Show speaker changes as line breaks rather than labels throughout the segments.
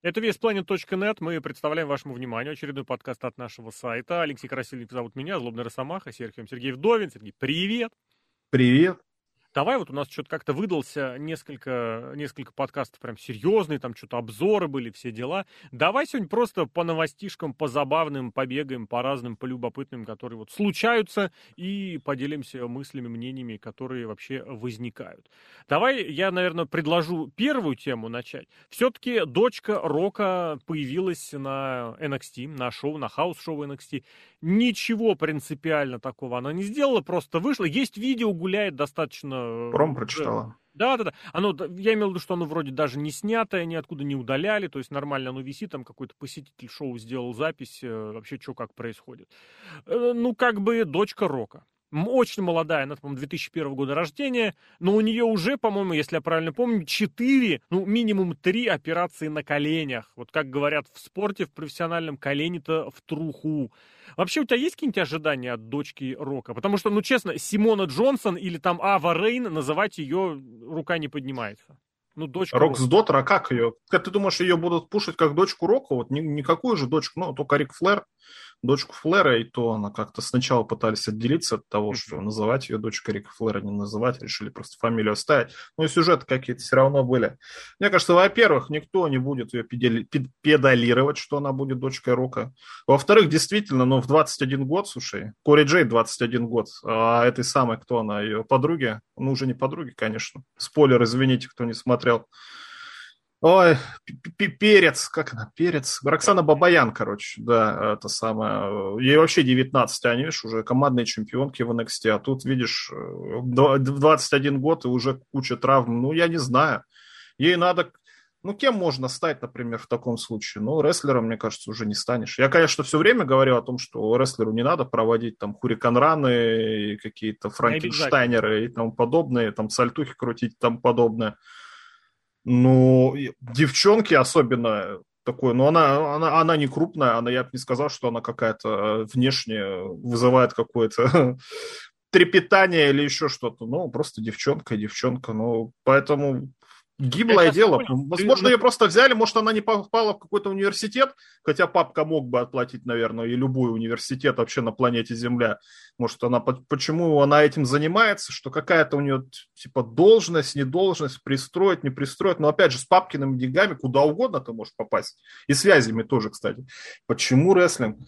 Это весьplanet.net. Мы представляем вашему вниманию очередной подкаст от нашего сайта. Алексей Красильников зовут меня, Злобный Росомаха, Сергей Сергей Вдовин. Сергей, привет!
Привет!
Давай, вот у нас что-то как-то выдался несколько, несколько подкастов прям серьезные, там что-то обзоры были, все дела. Давай сегодня просто по новостишкам, по забавным, побегаем, по разным, по любопытным, которые вот случаются, и поделимся мыслями, мнениями, которые вообще возникают. Давай я, наверное, предложу первую тему начать. Все-таки дочка Рока появилась на NXT, на шоу, на house-шоу NXT. Ничего принципиально такого она не сделала, просто вышла. Есть видео, гуляет достаточно
Пром прочитала.
Да, да, да. Оно, я имел в виду, что оно вроде даже не снятое, ниоткуда не удаляли, то есть нормально оно висит, там какой-то посетитель шоу сделал запись, э, вообще что как происходит. Э, ну, как бы дочка Рока. Очень молодая, она, по-моему, 2001 года рождения, но у нее уже, по-моему, если я правильно помню, 4, ну, минимум 3 операции на коленях. Вот как говорят в спорте, в профессиональном, колени-то в труху. Вообще, у тебя есть какие-нибудь ожидания от дочки Рока? Потому что, ну, честно, Симона Джонсон или там Ава Рейн, называть ее рука не поднимается.
Ну, дочка Рок с Дотер, а как ее? Ты думаешь, ее будут пушить как дочку Рока? Вот ни, никакую же дочку, ну, только Рик Флэр дочку Флера, и то она как-то сначала пытались отделиться от того, что называть ее дочкой Рика Флера, не называть, решили просто фамилию оставить. Ну и сюжеты какие-то все равно были. Мне кажется, во-первых, никто не будет ее педалировать, что она будет дочкой Рока. Во-вторых, действительно, ну в 21 год, слушай, Кори Джей 21 год, а этой самой, кто она, ее подруги, ну уже не подруги, конечно. Спойлер, извините, кто не смотрел. Ой, перец, как она, перец? Роксана Бабаян, короче, да, это самое. Ей вообще 19, они, видишь, уже командные чемпионки в NXT, а тут, видишь, 21 э, год и уже куча травм. Ну, я не знаю. Ей надо... Ну, кем можно стать, например, в таком случае? Ну, рестлером, мне кажется, уже не станешь. Я, конечно, все время говорю о том, что рестлеру не надо проводить там хуриканраны и какие-то франкенштайнеры и тому подобное, там сальтухи крутить и тому подобное. Ну, девчонки особенно такой, ну, она, она, она не крупная, она, я бы не сказал, что она какая-то э, внешне вызывает какое-то трепетание или еще что-то. Ну, просто девчонка, девчонка. Ну, поэтому Гиблое дело. Возможно, ее просто взяли, может, она не попала в какой-то университет, хотя папка мог бы отплатить, наверное, и любой университет вообще на планете Земля. Может, она почему она этим занимается, что какая-то у нее типа должность, не должность, пристроить, не пристроить. Но опять же, с папкиными деньгами куда угодно ты можешь попасть. И связями тоже, кстати. Почему рестлинг?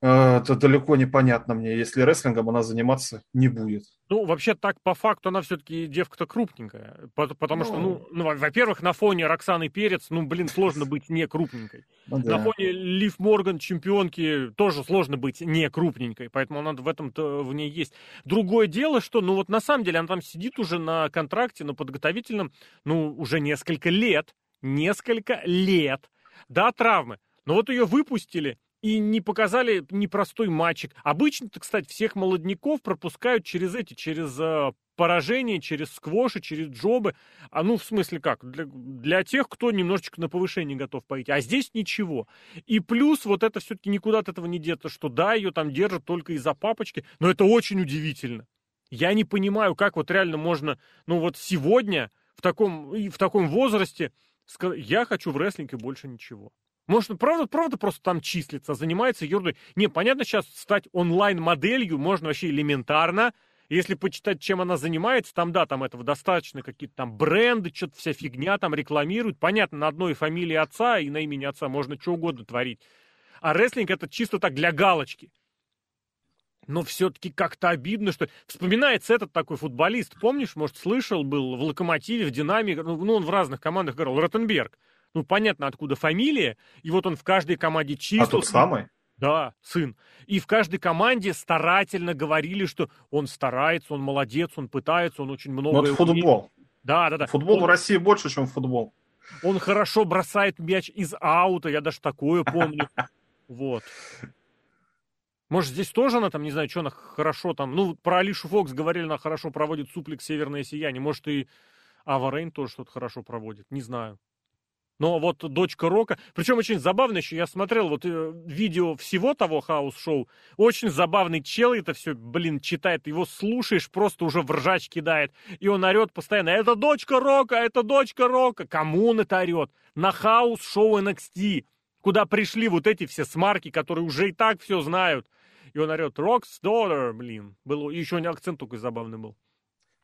Э, это далеко непонятно мне, если рестлингом она заниматься не будет.
Ну, вообще так, по факту, она все-таки девка-то крупненькая. Потому ну... что, ну, ну, во-первых, на фоне Роксаны Перец, ну, блин, сложно быть не крупненькой. Ну, да. На фоне Лив Морган, чемпионки, тоже сложно быть не крупненькой. Поэтому она в этом-то в ней есть. Другое дело, что, ну, вот на самом деле она там сидит уже на контракте, на подготовительном, ну, уже несколько лет. Несколько лет. Да, травмы. Но вот ее выпустили, и не показали непростой матчик. Обычно-то, кстати, всех молодняков пропускают через эти, через э, поражения, через сквоши, через джобы. А ну, в смысле как? Для, для тех, кто немножечко на повышение готов пойти. А здесь ничего. И плюс вот это все-таки никуда от этого не деться, что да, ее там держат только из-за папочки, но это очень удивительно. Я не понимаю, как вот реально можно, ну вот сегодня в таком, в таком возрасте сказать, я хочу в рестлинге больше ничего. Может, правда, правда просто там числится, занимается ерундой. Не, понятно, сейчас стать онлайн-моделью можно вообще элементарно. Если почитать, чем она занимается, там, да, там этого достаточно, какие-то там бренды, что-то вся фигня там рекламируют. Понятно, на одной фамилии отца и на имени отца можно что угодно творить. А рестлинг это чисто так для галочки. Но все-таки как-то обидно, что... Вспоминается этот такой футболист, помнишь, может, слышал, был в «Локомотиве», в «Динаме», ну, он в разных командах играл, Ротенберг ну, понятно, откуда фамилия, и вот он в каждой команде числился.
А тот самый?
Да, сын. И в каждой команде старательно говорили, что он старается, он молодец, он пытается, он очень много...
Ну, это футбол.
Да, да, да.
Футбол
он...
в России больше, чем футбол.
Он хорошо бросает мяч из аута, я даже такое помню. Вот. Может, здесь тоже она там, не знаю, что она хорошо там... Ну, про Алишу Фокс говорили, она хорошо проводит суплекс «Северное сияние». Может, и Ава Рейн тоже что-то хорошо проводит. Не знаю. Но вот дочка Рока, причем очень забавно еще, я смотрел вот э, видео всего того house-шоу, очень забавный чел это все, блин, читает, его слушаешь, просто уже в ржач кидает, и он орет постоянно, это дочка Рока, это дочка Рока, кому он это орет? На house-шоу NXT, куда пришли вот эти все смарки, которые уже и так все знают, и он орет, Rock's daughter, блин, был, еще акцент такой забавный был.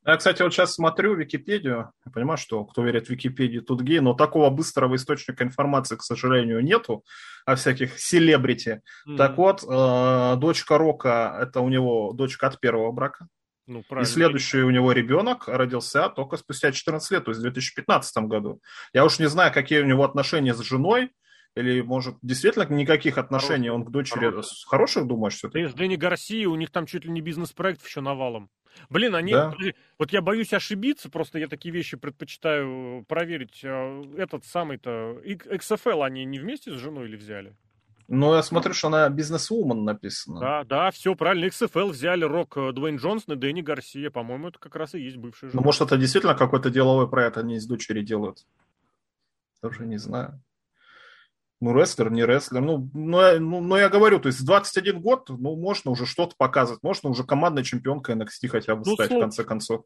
Я, кстати, вот сейчас смотрю Википедию, я понимаю, что кто верит в Википедию, тут гей, но такого быстрого источника информации, к сожалению, нету о всяких селебрити. Mm-hmm. Так вот, э, дочка Рока, это у него дочка от первого брака. Ну, и следующий у него ребенок родился только спустя 14 лет, то есть в 2015 году. Я уж не знаю, какие у него отношения с женой, или, может, действительно никаких отношений Хороший. он к дочери... Хороший. Хороших, думаешь, все-таки?
Ты с Дэнни Гарсии, у них там чуть ли не бизнес-проект еще навалом. Блин, они... Да. Вот я боюсь ошибиться, просто я такие вещи предпочитаю проверить. А, этот самый-то... XFL они не вместе с женой или взяли?
Ну, я смотрю, что она бизнес-вумен написана.
Да, да, все правильно. XFL взяли Рок э, Дуэйн Джонсон и Дэнни Гарсия. По-моему, это как раз и есть бывший
жена. Ну, может, это действительно какой-то деловой проект, они с дочери делают. Тоже не знаю. Ну, рестлер, не рестлер. Ну, ну, ну, ну, я говорю, то есть 21 год, ну, можно уже что-то показывать. Можно уже командная чемпионка NXT хотя бы ну, стать, в конце концов.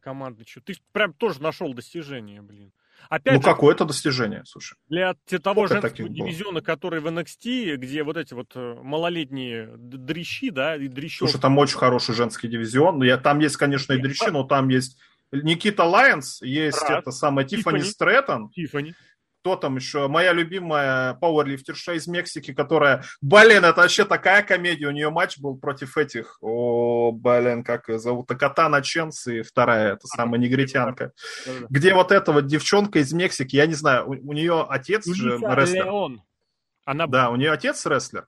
Командный что? Ты прям тоже нашел достижение, блин.
Опять ну, же, какое-то достижение, слушай.
Для того Сколько женского дивизиона, было? который в NXT, где вот эти вот э, малолетние дрищи, да, и дрищи.
Слушай, там очень хороший женский дивизион. Я, там есть, конечно, и дрищи, но там есть Никита Лайонс, есть Рад. это самое Тиффани Стрэттон. Тиффани кто там еще, моя любимая пауэрлифтерша из Мексики, которая, блин, это вообще такая комедия, у нее матч был против этих, о, блин, как ее зовут, Катана Ченс и вторая, это самая негритянка, где вот эта вот девчонка из Мексики, я не знаю, у, у нее отец же рестлер. Леон. Она... Да, у нее отец рестлер.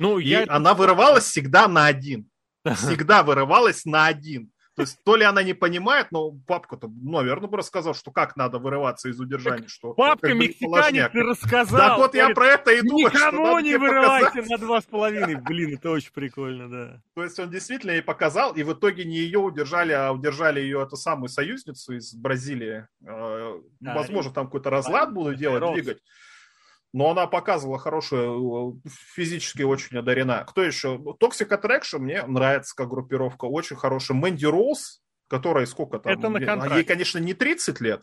Ну, и я... она вырывалась всегда на один. Всегда вырывалась на один. То есть то ли она не понимает, но папка-то, наверное, бы рассказал, что как надо вырываться из удержания. Так что,
папка мексиканец ты рассказал.
Так вот я про это и думаю.
Никому не вырывайте на два с половиной. Блин, это очень прикольно, да.
То есть он действительно ей показал, и в итоге не ее удержали, а удержали ее эту самую союзницу из Бразилии. А, возможно, там какой-то разлад будут делать, двигать но она показывала хорошую, э, физически очень одарена. Кто еще? Toxic Attraction мне нравится как группировка, очень хорошая. Мэнди Роуз, которая сколько там?
Это на контрасте.
Ей, конечно, не 30 лет,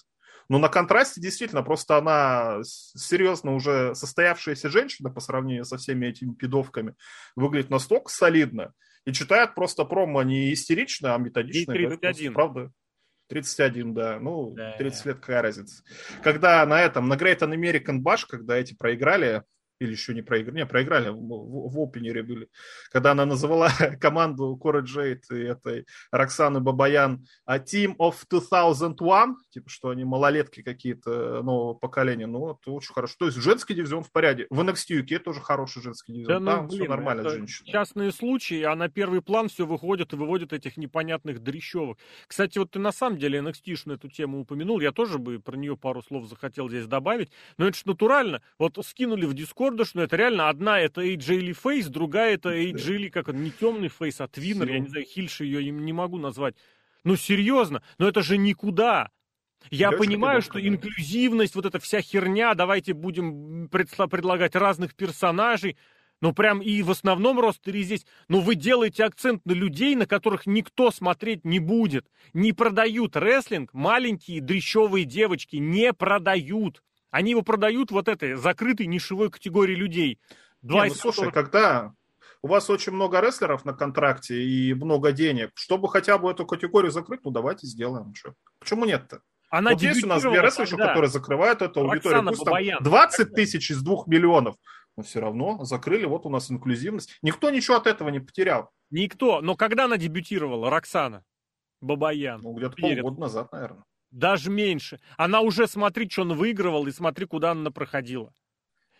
но на контрасте действительно, просто она серьезно уже состоявшаяся женщина по сравнению со всеми этими пидовками, выглядит настолько солидно и читает просто промо не истерично, а методично.
Ей 31.
правда. 31, да. Ну, да. 30 лет какая разница. Когда на этом, на Great American Bash, когда эти проиграли, или еще не проиграли, не, проиграли, в, в, опенере были, когда она называла команду Кора Джейд и этой Роксаны Бабаян а Team of 2001, типа, что они малолетки какие-то нового поколения, ну, это очень хорошо. То есть женский дивизион в порядке. В NXT UK тоже хороший женский дивизион. Да, ну, блин, все нормально это женщины.
Частные случаи, а на первый план все выходит и выводит этих непонятных дрещевок. Кстати, вот ты на самом деле NXT эту тему упомянул, я тоже бы про нее пару слов захотел здесь добавить, но это же натурально. Вот скинули в Дискорд Кордыш, но это реально одна это AJ Фейс, другая это AJ как он, не темный фейс, а Твиннер, я не знаю, Хильши ее не могу назвать. Ну, серьезно, но это же никуда. Я Девочка понимаю, что да. инклюзивность, вот эта вся херня, давайте будем предлагать разных персонажей, ну, прям и в основном ростере здесь. Но вы делаете акцент на людей, на которых никто смотреть не будет. Не продают рестлинг маленькие дрещевые девочки. Не продают. Они его продают вот этой закрытой нишевой категории людей.
Два Не, ну, слушай, которых... когда у вас очень много рестлеров на контракте и много денег, чтобы хотя бы эту категорию закрыть, ну давайте сделаем. Что? Почему нет-то? Она вот есть у нас две рестлерши, которые закрывают эту аудиторию. Пусть там 20 тысяч из 2 миллионов. Но все равно закрыли, вот у нас инклюзивность. Никто ничего от этого не потерял.
Никто. Но когда она дебютировала, Роксана Бабаян?
Ну, где-то полгода назад, наверное
даже меньше. Она уже, смотри, что он выигрывал, и смотри, куда она проходила.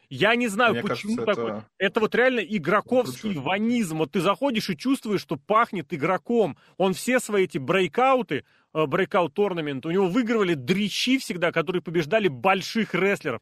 Я не знаю, Мне почему кажется, такой. Это... это вот реально игроковский это ванизм. Вот ты заходишь и чувствуешь, что пахнет игроком. Он все свои эти брейкауты, брейкаут торнамент, у него выигрывали дрищи всегда, которые побеждали больших рестлеров.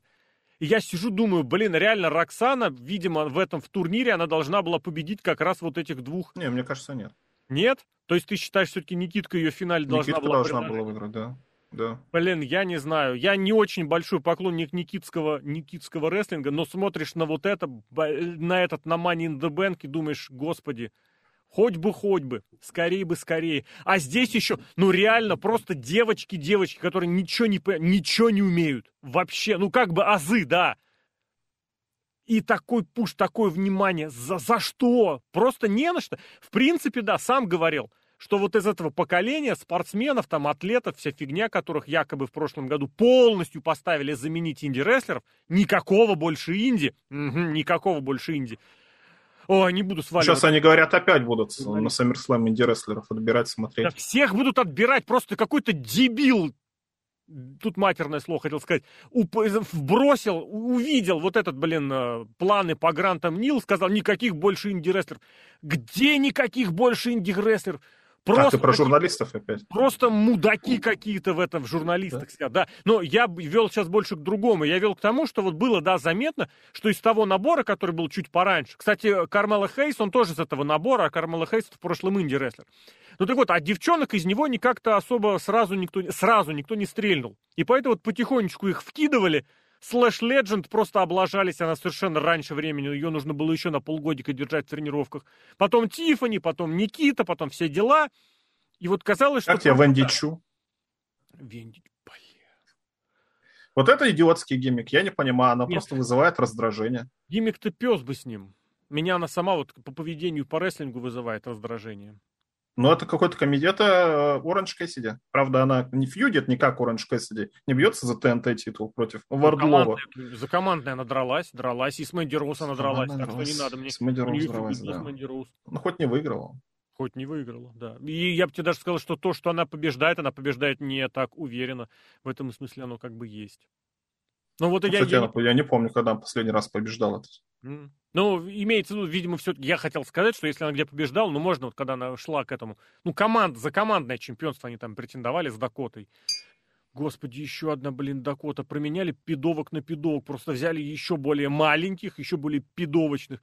И я сижу, думаю, блин, реально Роксана, видимо, в этом в турнире она должна была победить как раз вот этих двух.
Не, мне кажется, нет.
Нет? То есть ты считаешь, все-таки Никитка ее в финале должна
Никитка
была
должна была выиграть, да. Да.
Блин, я не знаю. Я не очень большой поклонник никитского, никитского рестлинга, но смотришь на вот это, на этот, на Money in the Bank и думаешь, господи, хоть бы, хоть бы, скорее бы, скорее. А здесь еще, ну реально, просто девочки-девочки, которые ничего не, ничего не умеют. Вообще, ну как бы азы, да. И такой пуш, такое внимание. За, за что? Просто не на что. В принципе, да, сам говорил – что вот из этого поколения спортсменов, там, атлетов, вся фигня, которых якобы в прошлом году полностью поставили заменить инди-рестлеров, никакого больше инди, угу, никакого больше инди. О, не буду сваливать.
Сейчас они говорят, опять будут на SummerSlam инди-рестлеров отбирать, смотреть. Да
всех будут отбирать, просто какой-то дебил тут матерное слово хотел сказать, вбросил, увидел вот этот, блин, э, планы по грантам Нил, сказал, никаких больше инди-рестлеров. Где никаких больше инди-рестлеров?
Просто а, ты про журналистов опять?
Просто мудаки какие-то в этом, в журналистах да? сидят, да. Но я вел сейчас больше к другому. Я вел к тому, что вот было, да, заметно, что из того набора, который был чуть пораньше, кстати, Кармела Хейс, он тоже из этого набора, а Кармела Хейс в прошлом инди-рестлер. Ну так вот, а девчонок из него никак-то особо сразу никто, сразу никто не стрельнул. И поэтому вот потихонечку их вкидывали, Слэш Legend просто облажались, она совершенно раньше времени, ее нужно было еще на полгодика держать в тренировках. Потом Тифани, потом Никита, потом все дела. И вот казалось,
как что... Как тебе Венди Чу?
Венди,
Вот это идиотский гиммик, я не понимаю, она Нет. просто вызывает раздражение.
Гиммик-то пес бы с ним. Меня она сама вот по поведению по рестлингу вызывает раздражение.
Ну, это какой-то комедий. Это Оранж Кэссиди. Правда, она не фьюдит не как Оранж Кэссиди, не бьется за ТНТ титул против Вардлова.
За командной она дралась, дралась, и с Мэнди Роуз она дралась, так что не надо мне.
С Мэнди Роуз дралась, да. Ну, хоть не выиграла.
Хоть не выиграла, да. И я бы тебе даже сказал, что то, что она побеждает, она побеждает не так уверенно. В этом смысле оно как бы есть.
Ну вот ну, я, я... я не помню, когда она последний раз побеждала.
Mm. Ну, имеется в виду, видимо, все я хотел сказать, что если она где побеждала, ну, можно, вот когда она шла к этому, ну, команд, за командное чемпионство они там претендовали с Дакотой. Господи, еще одна, блин, Дакота. Променяли пидовок на пидовок. Просто взяли еще более маленьких, еще более пидовочных.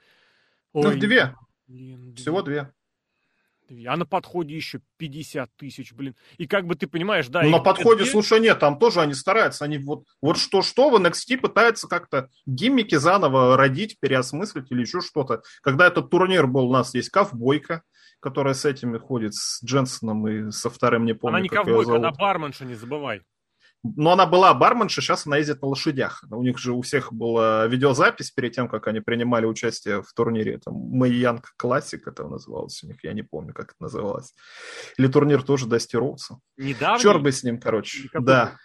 Ну, Ой, ну, две. Блин, Всего две.
А на подходе еще 50 тысяч, блин. И как бы ты понимаешь, да...
Ну, на подходе, это... слушай, нет, там тоже они стараются. Они вот, вот что-что в NXT пытаются как-то гиммики заново родить, переосмыслить или еще что-то. Когда этот турнир был, у нас есть ковбойка, которая с этими ходит, с Дженсоном и со вторым, не помню,
Она не ковбойка, она барменша, не забывай.
Но она была барменша, сейчас она ездит на лошадях. У них же у всех была видеозапись перед тем, как они принимали участие в турнире. Там Мэй Янг Классик это называлось у них, я не помню, как это называлось. Или турнир тоже Дасти Роудса.
Недавно?
Черт бы с ним, короче. Никакой. Да.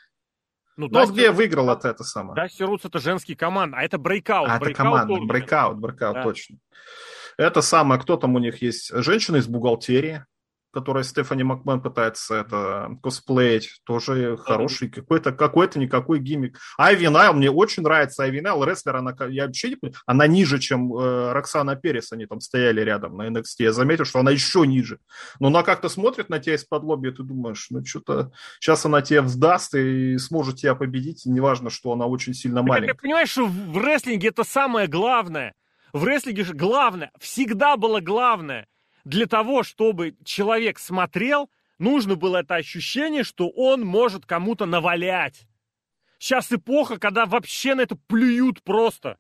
Ну, ну где выиграл это, это самое?
Дасти Роудс это женский команд, а это Breakout.
А, это команда, Breakout, Breakout, точно. Это самое, кто там у них есть? Женщина из бухгалтерии которой Стефани Макмен пытается это косплеить, тоже хороший какой-то какой-то никакой gimmick. Айви Найл, мне очень нравится Айви Найл, рестлер, она, я вообще не понимаю, она ниже, чем э, Роксана Перес, они там стояли рядом на NXT, я заметил, что она еще ниже. Но она как-то смотрит на тебя из-под лоби, и ты думаешь, ну что-то сейчас она тебе вздаст и сможет тебя победить, неважно, что она очень сильно маленькая.
Ты понимаешь, что в рестлинге это самое главное. В рестлинге же главное, всегда было главное – для того, чтобы человек смотрел, нужно было это ощущение, что он может кому-то навалять. Сейчас эпоха, когда вообще на это плюют просто.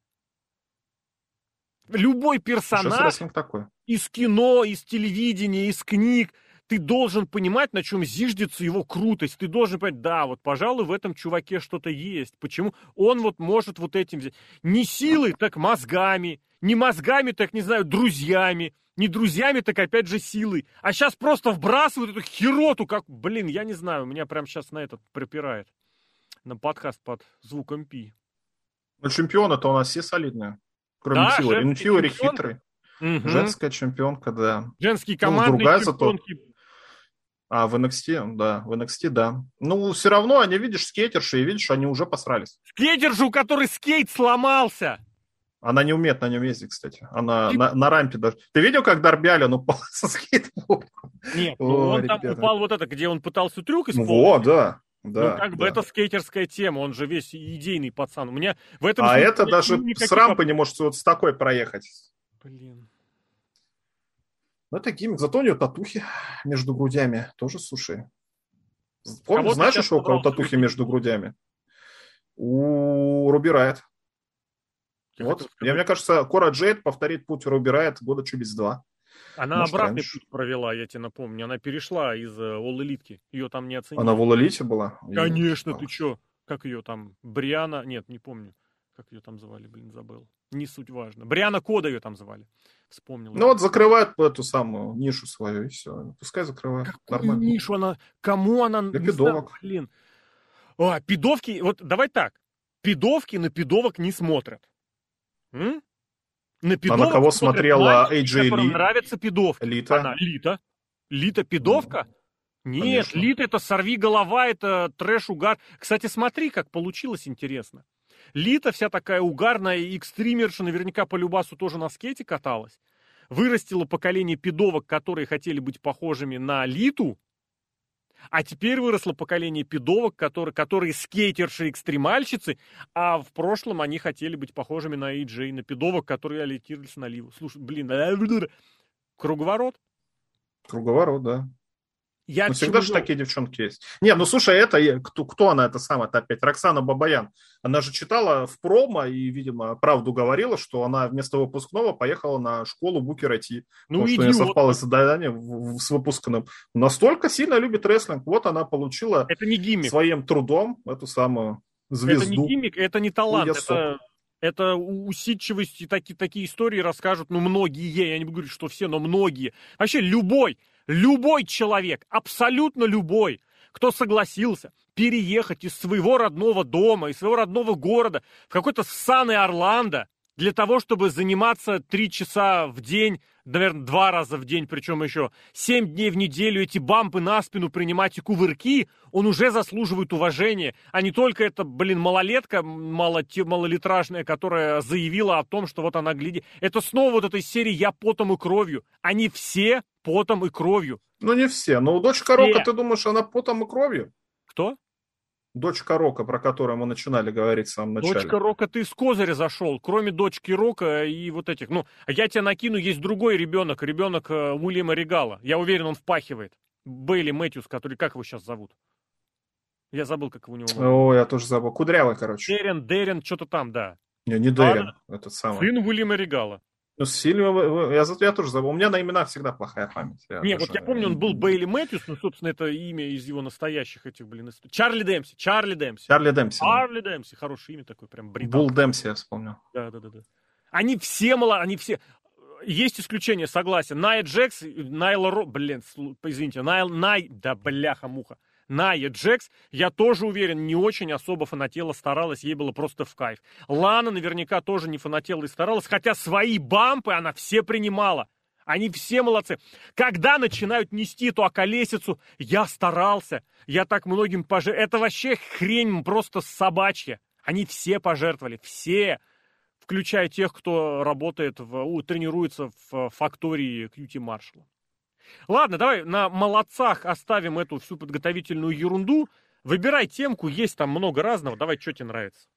Любой персонаж
такой.
из кино, из телевидения, из книг, ты должен понимать, на чем зиждется его крутость. Ты должен понимать, да, вот, пожалуй, в этом чуваке что-то есть. Почему он вот может вот этим взять? Не силой, так мозгами. Не мозгами, так, не знаю, друзьями не друзьями, так опять же силой. А сейчас просто вбрасывают эту хероту, как, блин, я не знаю, меня прям сейчас на этот припирает. На подкаст под звуком пи.
Ну, чемпионы-то у нас все солидные. Кроме да, Фьюри. Инфьюри хитрый. Угу. Женская чемпионка, да.
Женские команды ну, другая чемпионки. Зато...
А, в NXT, да, в NXT, да. Ну, все равно они, видишь, скейтерши, и видишь, они уже посрались.
Скейтерши, у которой скейт сломался!
Она не умеет на нем ездить, кстати. Она и... на, на рампе даже. Ты видел, как Дарби Аллен упал со скейтбордом?
Нет, ну О, он ребята. там упал вот это, где он пытался трюк
исполнить. Во, да. Да,
ну, как
да.
бы это скейтерская тема, он же весь идейный пацан. У меня в этом...
А это даже никаких... с рампы не может вот с такой проехать.
Блин.
Ну, это гиммик. Зато у нее татухи между грудями. Тоже, слушай, Помнишь, знаешь еще у кого татухи между грудями? У Руби Райт. Я вот. Я, мне кажется, Кора Джейд повторит путь Руби Райт года через два.
Она Может, обратный раньше. путь провела, я тебе напомню. Она перешла из All э, Elite. Ее там не оценили.
Она в All Elite была?
Конечно, ты что? Как ее там? Бриана? Нет, не помню. Как ее там звали, блин, забыл. Не суть важно. Бриана Кода ее там звали. Вспомнил.
Ну вот закрывает эту самую нишу свою, и все. Пускай закрывает.
Какую Нормально. нишу она? Кому она?
Для пидовок.
Знаю, блин. А, пидовки, вот давай так. Пидовки на пидовок не смотрят. М?
На пидовок а на кого смотрела AJ
Ли? нравится пидовка.
Лита.
Она, Лита. Лита пидовка? Нет, Конечно. Лита это сорви голова, это трэш-угар. Кстати, смотри, как получилось интересно. Лита вся такая угарная, и экстримерша наверняка по Любасу тоже на скейте каталась. Вырастила поколение пидовок, которые хотели быть похожими на Литу, а теперь выросло поколение пидовок, которые, которые скейтерши-экстремальщицы, а в прошлом они хотели быть похожими на AJ, на пидовок, которые ориентировались на Ливу. Слушай, блин, круговорот.
Круговорот, да. Я ну, всегда же такие девчонки есть. Не, ну слушай, это кто, кто она это самая это опять? Роксана Бабаян. Она же читала в промо и, видимо, правду говорила, что она вместо выпускного поехала на школу Букера Ти. Ну, потому что у нее совпало задание с выпускным. Настолько сильно любит рестлинг. Вот она получила
это не гиммик.
своим трудом эту самую звезду.
Это не гиммик, это не талант. Это, это усидчивость и такие, такие истории расскажут, ну, многие, я не говорю, что все, но многие. Вообще любой Любой человек, абсолютно любой, кто согласился переехать из своего родного дома, из своего родного города в какой-то ссаный Орландо для того, чтобы заниматься три часа в день, наверное, два раза в день, причем еще семь дней в неделю эти бампы на спину принимать и кувырки, он уже заслуживает уважения, а не только эта, блин, малолетка мало, малолитражная, которая заявила о том, что вот она гляди. Это снова вот этой серии «Я потом и кровью». Они все потом и кровью.
Ну, не все. Но у дочка Рока, ты думаешь, она потом и кровью?
Кто?
Дочка Рока, про которую мы начинали говорить в самом начале.
Дочка Рока, ты с козыря зашел. Кроме дочки Рока и вот этих. Ну, я тебя накину, есть другой ребенок, ребенок э, Уильяма Регала. Я уверен, он впахивает. Бейли Мэтьюс, который, как его сейчас зовут? Я забыл, как его у него.
О, я тоже забыл. Кудрявый, короче.
Дерен, Дерен, что-то там, да.
Не, не Дерен, этот самый.
Сын Уильяма Регала.
Ну, Сильва, я, я тоже забыл. У меня на именах всегда плохая память.
Я не, вот я помню, он был Бейли Мэтьюс, ну, собственно, это имя из его настоящих этих, блин, Чарли Демпси, Чарли Демпси.
Чарли Демпси.
Чарли да. Демпси, хорошее имя такое, прям
британ. Бул Демпси, я вспомнил.
Да, да, да, да. Они все мало, они все... Есть исключение, согласен. Найя Джекс, Найла Ро... Блин, извините, Найл... Най... Да, бляха-муха. Ная Джекс, я тоже уверен, не очень особо фанатела, старалась, ей было просто в кайф. Лана наверняка тоже не фанатела и старалась, хотя свои бампы она все принимала. Они все молодцы. Когда начинают нести эту околесицу, я старался, я так многим пожертвовал. Это вообще хрень просто собачья. Они все пожертвовали, все, включая тех, кто работает, в, тренируется в фактории Кьюти Маршалла. Ладно, давай на молодцах оставим эту всю подготовительную ерунду. Выбирай темку, есть там много разного. Давай, что тебе нравится.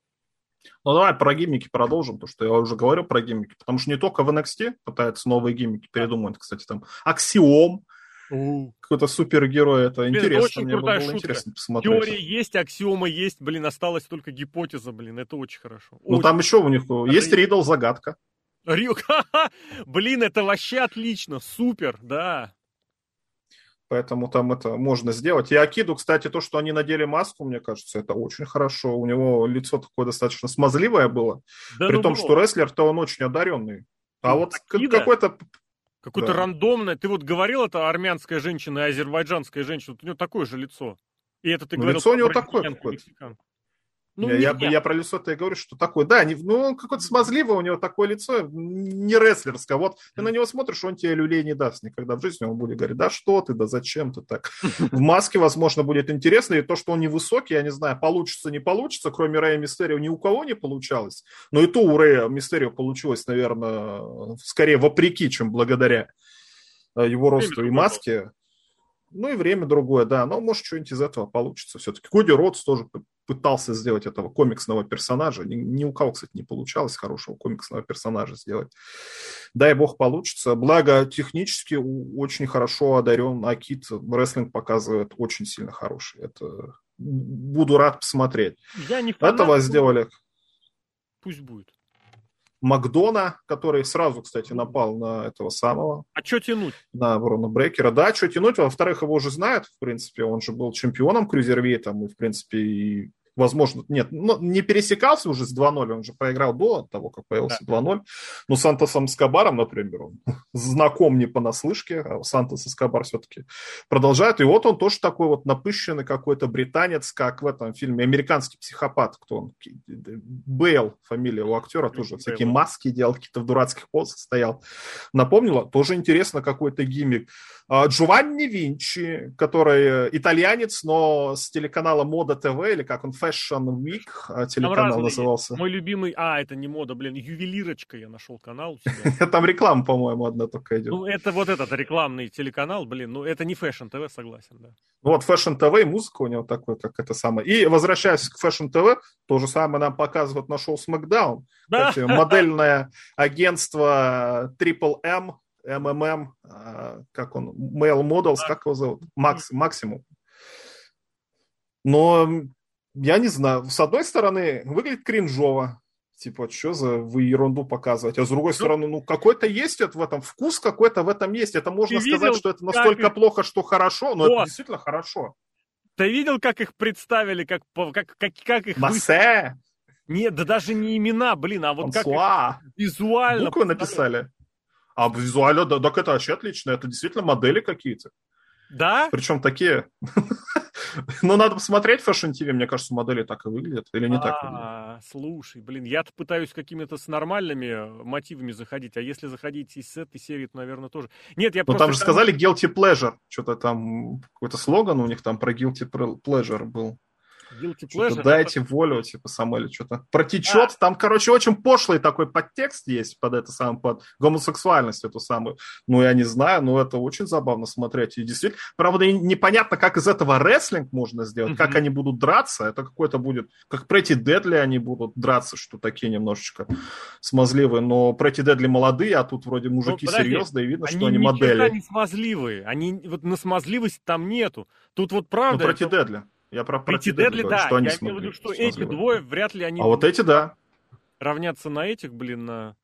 Ну, давай про гиммики продолжим, потому что я уже говорю про гиммики. Потому что не только в NXT пытаются новые гиммики передумывать. Кстати, там Аксиом, какой-то супергерой, это блин, интересно.
очень мне крутая было шутка. интересно посмотреть. Теория есть, аксиома есть, блин, осталась только гипотеза, блин, это очень хорошо.
Ну, там еще у них это есть Ридл, загадка.
Рюк, блин, это вообще отлично, супер, да.
Поэтому там это можно сделать. И Акиду, кстати, то, что они надели маску, мне кажется, это очень хорошо. У него лицо такое достаточно смазливое было. Да, при ну, том, было. что рестлер-то он очень одаренный. А ну, вот Акида... какой-то...
Какое-то да. рандомное. Ты вот говорил, это армянская женщина и азербайджанская женщина. у него такое же лицо. И это ты ну, говорил...
Лицо у него такое какое-то. Ну, я, я, я про лицо-то и говорю, что такое. Да, не, ну, он какой-то смазливый, у него такое лицо, не рестлерское. Вот ты на него смотришь, он тебе люлей не даст никогда в жизни. Он будет говорить, да что ты, да зачем ты так. В маске, возможно, будет интересно. И то, что он невысокий, я не знаю, получится, не получится. Кроме Рэя Мистерио ни у кого не получалось. Но и то у Рэя Мистерио получилось, наверное, скорее вопреки, чем благодаря э, его росту и маске. Ну и время другое, да. Но может что-нибудь из этого получится все-таки. Коди Ротс тоже пытался сделать этого комиксного персонажа. Ни, ни у кого, кстати, не получалось хорошего комиксного персонажа сделать. Дай бог получится. Благо, технически очень хорошо одарен Акит. Рестлинг показывает очень сильно хороший. Это буду рад посмотреть.
Я не фанат,
Этого сделали...
Пусть будет.
Макдона, который сразу, кстати, напал на этого самого.
А что тянуть?
На Брона Брейкера. Да, что тянуть. Во-вторых, его уже знают, в принципе. Он же был чемпионом крузервейтом и, в принципе, и возможно, нет, ну, не пересекался уже с 2-0, он же проиграл до того, как появился да. 2-0. Но с Сантосом Скобаром, например, он знаком не понаслышке, а Сантос Скобар все-таки продолжает. И вот он тоже такой вот напыщенный какой-то британец, как в этом фильме «Американский психопат», кто он? Бейл, фамилия у актера, тоже Бейл. всякие маски делал, какие-то в дурацких позах стоял. Напомнила, тоже интересно какой-то гиммик. А, Джованни Винчи, который итальянец, но с телеканала Мода ТВ, или как он, Fashion Week а, телеканал назывался.
Мой любимый, а, это не мода, блин, ювелирочка я нашел канал у
себя. Там реклама, по-моему, одна только идет.
Ну, это вот этот рекламный телеканал, блин, ну, это не Fashion ТВ, согласен, да.
Вот Fashion и музыка у него такой, как это самое. И возвращаясь к Fashion ТВ, то же самое нам показывают на шоу SmackDown. Да. Модельное агентство Triple M а, как он, Mail Models, как его зовут? Макс, Максимум. Но я не знаю, с одной стороны, выглядит кринжово, типа, что за вы ерунду показывать, а с другой ну, стороны, ну, какой-то есть в этом вкус, какой-то в этом есть. Это можно сказать, видел, что это настолько как... плохо, что хорошо, но О! это действительно хорошо.
Ты видел, как их представили, как, как, как, как их...
Массе!
Нет, да даже не имена, блин, а вот Франсуа. как визуально...
Буквы написали. А визуально, да, так это вообще отлично. Это действительно модели какие-то.
Да?
Причем такие. Ну, надо посмотреть Fashion TV, мне кажется, модели так и выглядят. Или не так
выглядят? Слушай, блин, я-то пытаюсь какими-то с нормальными мотивами заходить, а если заходить из этой серии, то, наверное, тоже. Нет, я
Ну, там же сказали guilty pleasure. Что-то там, какой-то слоган у них там про guilty pleasure был. Guilty дайте это... волю, типа, Самуэлю, что-то протечет. А. Там, короче, очень пошлый такой подтекст есть под это самое, под гомосексуальность эту самую. Ну, я не знаю, но это очень забавно смотреть. И действительно, правда, непонятно, как из этого рестлинг можно сделать, mm-hmm. как они будут драться. Это какой-то будет, как Претти Дедли они будут драться, что такие немножечко смазливые. Но Претти Дедли молодые, а тут вроде мужики ну, серьезные, и видно, они что они модели.
Они смазливые. Они, вот на смазливость там нету. Тут вот правда...
Ну, Претти это... Дедли. Я про
Прити Дедли, да. Что они я имею в виду, что эти двое вряд ли они...
А вот эти, да.
Равнятся на этих, блин, на...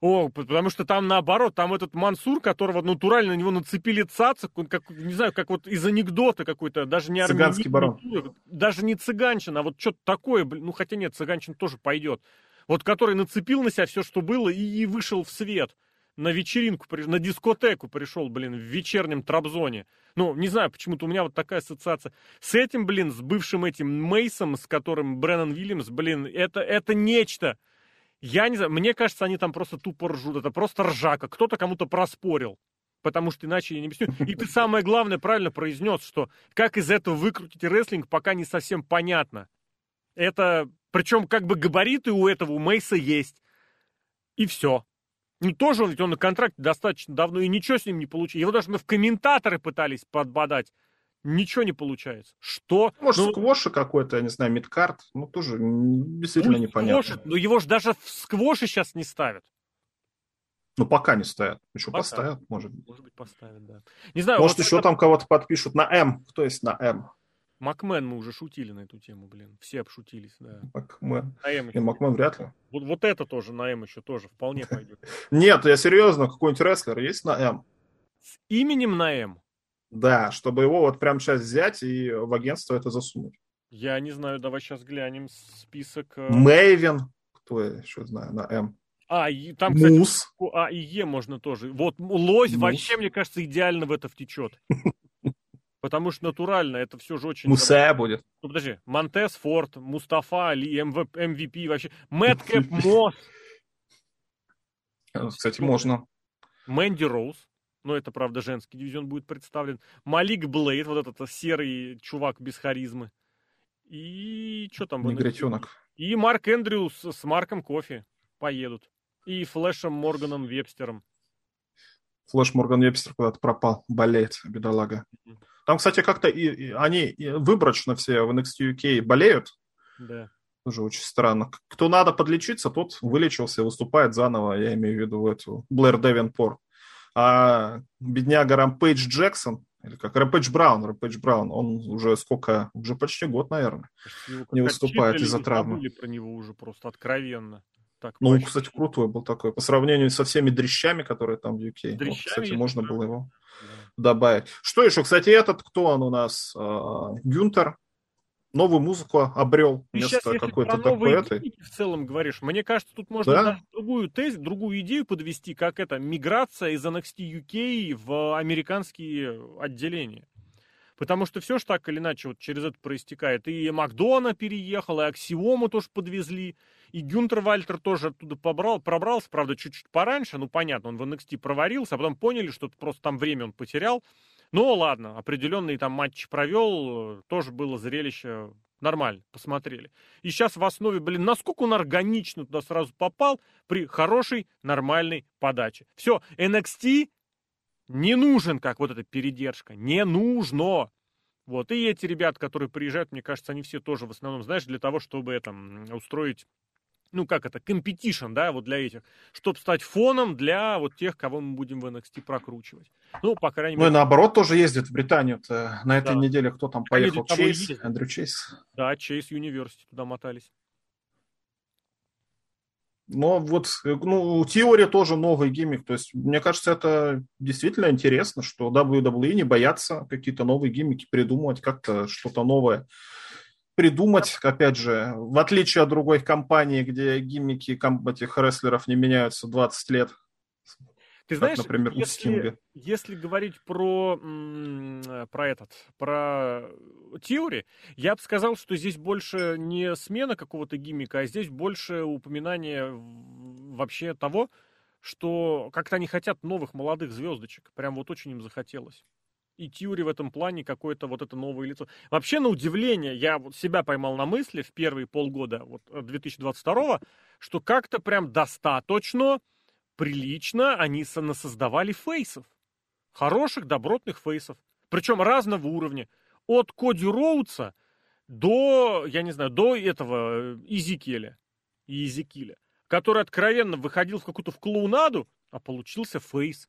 О, потому что там наоборот, там этот Мансур, которого натурально на него нацепили цацик, он как, не знаю, как вот из анекдота какой-то, даже не
Цыганский барон.
Даже не цыганчин, а вот что-то такое, блин, ну хотя нет, цыганчин тоже пойдет. Вот который нацепил на себя все, что было, и, и вышел в свет. На вечеринку, на дискотеку пришел, блин, в вечернем Трабзоне. Ну, не знаю, почему-то у меня вот такая ассоциация. С этим, блин, с бывшим этим Мейсом, с которым Бреннан Вильямс, блин, это, это нечто. Я не знаю, мне кажется, они там просто тупо ржут. Это просто ржака. Кто-то кому-то проспорил. Потому что иначе я не объясню. И ты самое главное правильно произнес, что как из этого выкрутить рестлинг, пока не совсем понятно. Это, причем как бы габариты у этого, у Мейса есть. И все. Ну, тоже он, ведь он на контракте достаточно давно, и ничего с ним не получилось. Его даже мы в комментаторы пытались подбодать. Ничего не получается. Что?
Может, ну, сквоши какой-то, я не знаю, мидкарт. Ну, тоже действительно ну, непонятно. Сквоши,
но его же даже в сквоши сейчас не ставят.
Ну, пока не стоят. Еще пока. поставят, может быть.
Может быть, поставят, да. Не знаю.
Может, вот еще это... там кого-то подпишут на М. Кто есть на М?
Макмен мы уже шутили на эту тему, блин. Все обшутились, да.
Макмен. На М еще. Макмен вряд ли.
Вот, вот это тоже на М еще тоже вполне пойдет.
Нет, я серьезно, какой-нибудь рестлер есть на М?
С именем на М?
Да, чтобы его вот прямо сейчас взять и в агентство это засунуть.
Я не знаю, давай сейчас глянем список.
Э, Мэйвен, кто я еще знаю, на М.
А, и там, кстати, Мус. А и Е можно тоже. Вот лось Мус. вообще, мне кажется, идеально в это втечет. Потому что натурально это все же очень...
Мусе будет.
Ну, подожди. Монтес, Форд, Мустафа, Али, МВ, МВП вообще. Мэткэп, Мосс.
Кстати, можно.
Мэнди Роуз. Ну, это, правда, женский дивизион будет представлен. Малик Блейд, вот этот серый чувак без харизмы. И что там?
Негритенок.
И Марк Эндрюс с Марком Кофи поедут. И Флэшем Морганом Вебстером.
Флэш Морган Вебстер куда-то пропал, болеет, бедолага. Там, кстати, как-то и, и, они и выборочно все в NXT UK болеют.
Да.
Тоже очень странно. Кто надо подлечиться, тот вылечился, выступает заново, я имею в виду эту Блэр Девенпор. А бедняга Рампейдж Джексон, или как Рампейдж Браун, Рампейдж Браун, он уже сколько, уже почти год, наверное, не выступает из-за травмы.
про него уже просто откровенно.
Так, ну, очень... кстати, крутой был такой. По сравнению со всеми дрещами, которые там в UK. Дрещами, вот, кстати, можно было его да. добавить. Что еще? Кстати, этот, кто он у нас? А, Гюнтер. Новую музыку обрел.
Ты Место какое-то такое. в целом говоришь. Мне кажется, тут можно да? другую тез, другую идею подвести, как это миграция из NXT UK в американские отделения. Потому что все же так или иначе вот через это проистекает. И Макдона переехал, и Аксиому тоже подвезли. И Гюнтер Вальтер тоже оттуда побрал, пробрался, правда, чуть-чуть пораньше. Ну, понятно, он в NXT проварился, а потом поняли, что просто там время он потерял. Ну, ладно, определенные там матчи провел, тоже было зрелище нормально, посмотрели. И сейчас в основе, блин, насколько он органично туда сразу попал при хорошей, нормальной подаче. Все, NXT не нужен, как вот эта передержка, не нужно. Вот, и эти ребята, которые приезжают, мне кажется, они все тоже в основном, знаешь, для того, чтобы это, устроить ну, как это, competition, да, вот для этих, чтобы стать фоном для вот тех, кого мы будем в NXT прокручивать. Ну, по крайней
мере. Ну, и наоборот тоже ездит в Британию. -то. На этой да. неделе кто там поехал? Чейз, Эндрю Чейз.
Да, Чейз Юниверсити туда мотались.
Но вот, ну, теория тоже новый гиммик. То есть, мне кажется, это действительно интересно, что WWE не боятся какие-то новые гиммики придумывать, как-то что-то новое придумать, опять же, в отличие от другой компании, где гиммики этих рестлеров не меняются 20 лет.
Ты знаешь, как, например, если, у Стинга. если говорить про, про этот, про теории, я бы сказал, что здесь больше не смена какого-то гиммика, а здесь больше упоминание вообще того, что как-то они хотят новых молодых звездочек. Прям вот очень им захотелось и Тьюри в этом плане какое-то вот это новое лицо. Вообще, на удивление, я вот себя поймал на мысли в первые полгода вот 2022 э, что как-то прям достаточно прилично они создавали фейсов. Хороших, добротных фейсов. Причем разного уровня. От Коди Роудса до, я не знаю, до этого э, Изикеля. И Изикиля. Который откровенно выходил в какую-то в клоунаду, а получился фейс.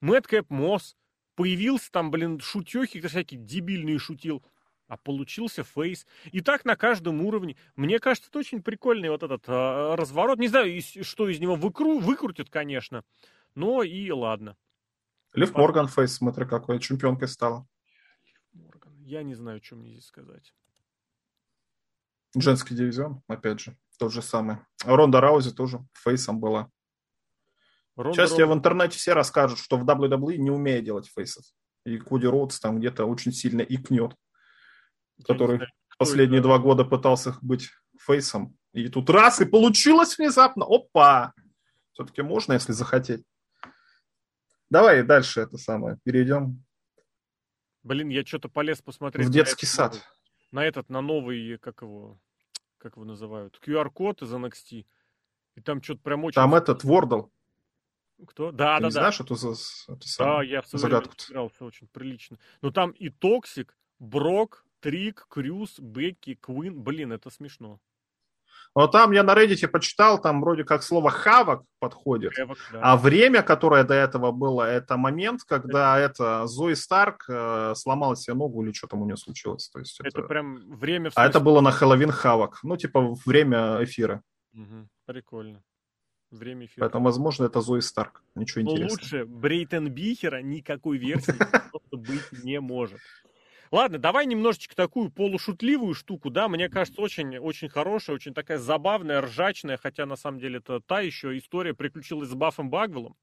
Мэдкэп Мосс появился там, блин, шутехи всякие дебильные шутил, а получился фейс. И так на каждом уровне. Мне кажется, это очень прикольный вот этот э, разворот. Не знаю, что из него выкру, выкрутят, конечно, но и ладно.
Лив Морган фейс, смотри, какой чемпионкой стала.
Морган. Я не знаю, что мне здесь сказать.
Женский дивизион, опять же, тот же самый. Ронда Раузи тоже фейсом была. Ронда Сейчас тебе в интернете все расскажут, что в WWE не умеет делать фейсов. И Коди Роудс там где-то очень сильно икнет. Который последние два года пытался быть фейсом. И тут раз, и получилось внезапно. Опа! Все-таки можно, если захотеть. Давай дальше это самое. Перейдем.
Блин, я что-то полез посмотреть.
В детский на сад.
На этот, на новый, как его, как его называют, QR-код из NXT. И там что-то прям очень...
Там этот, Wordle.
Кто? Да,
Ты
да,
не да. знаешь эту, эту
самую, да, я в загадку? игрался очень прилично. Но там и toxic, Брок, trick, Крюс, Бекки, queen. Блин, это смешно.
Вот там я на Reddit почитал, там вроде как слово havoc подходит. Havoc, да. А время, которое до этого было, это момент, когда это, это Зои Старк э, сломала себе ногу или что там у нее случилось. То есть
это, это прям время...
А это было на Halloween Havoc. Ну, типа время эфира.
Угу, прикольно. Время эфира.
Поэтому, возможно, это Зои Старк. Ничего Но интересного.
лучше Брейтон Бихера никакой версии просто быть не может. Ладно, давай немножечко такую полушутливую штуку, да, мне кажется, очень, очень хорошая, очень такая забавная, ржачная, хотя на самом деле это та еще история приключилась с Баффом Багвеллом.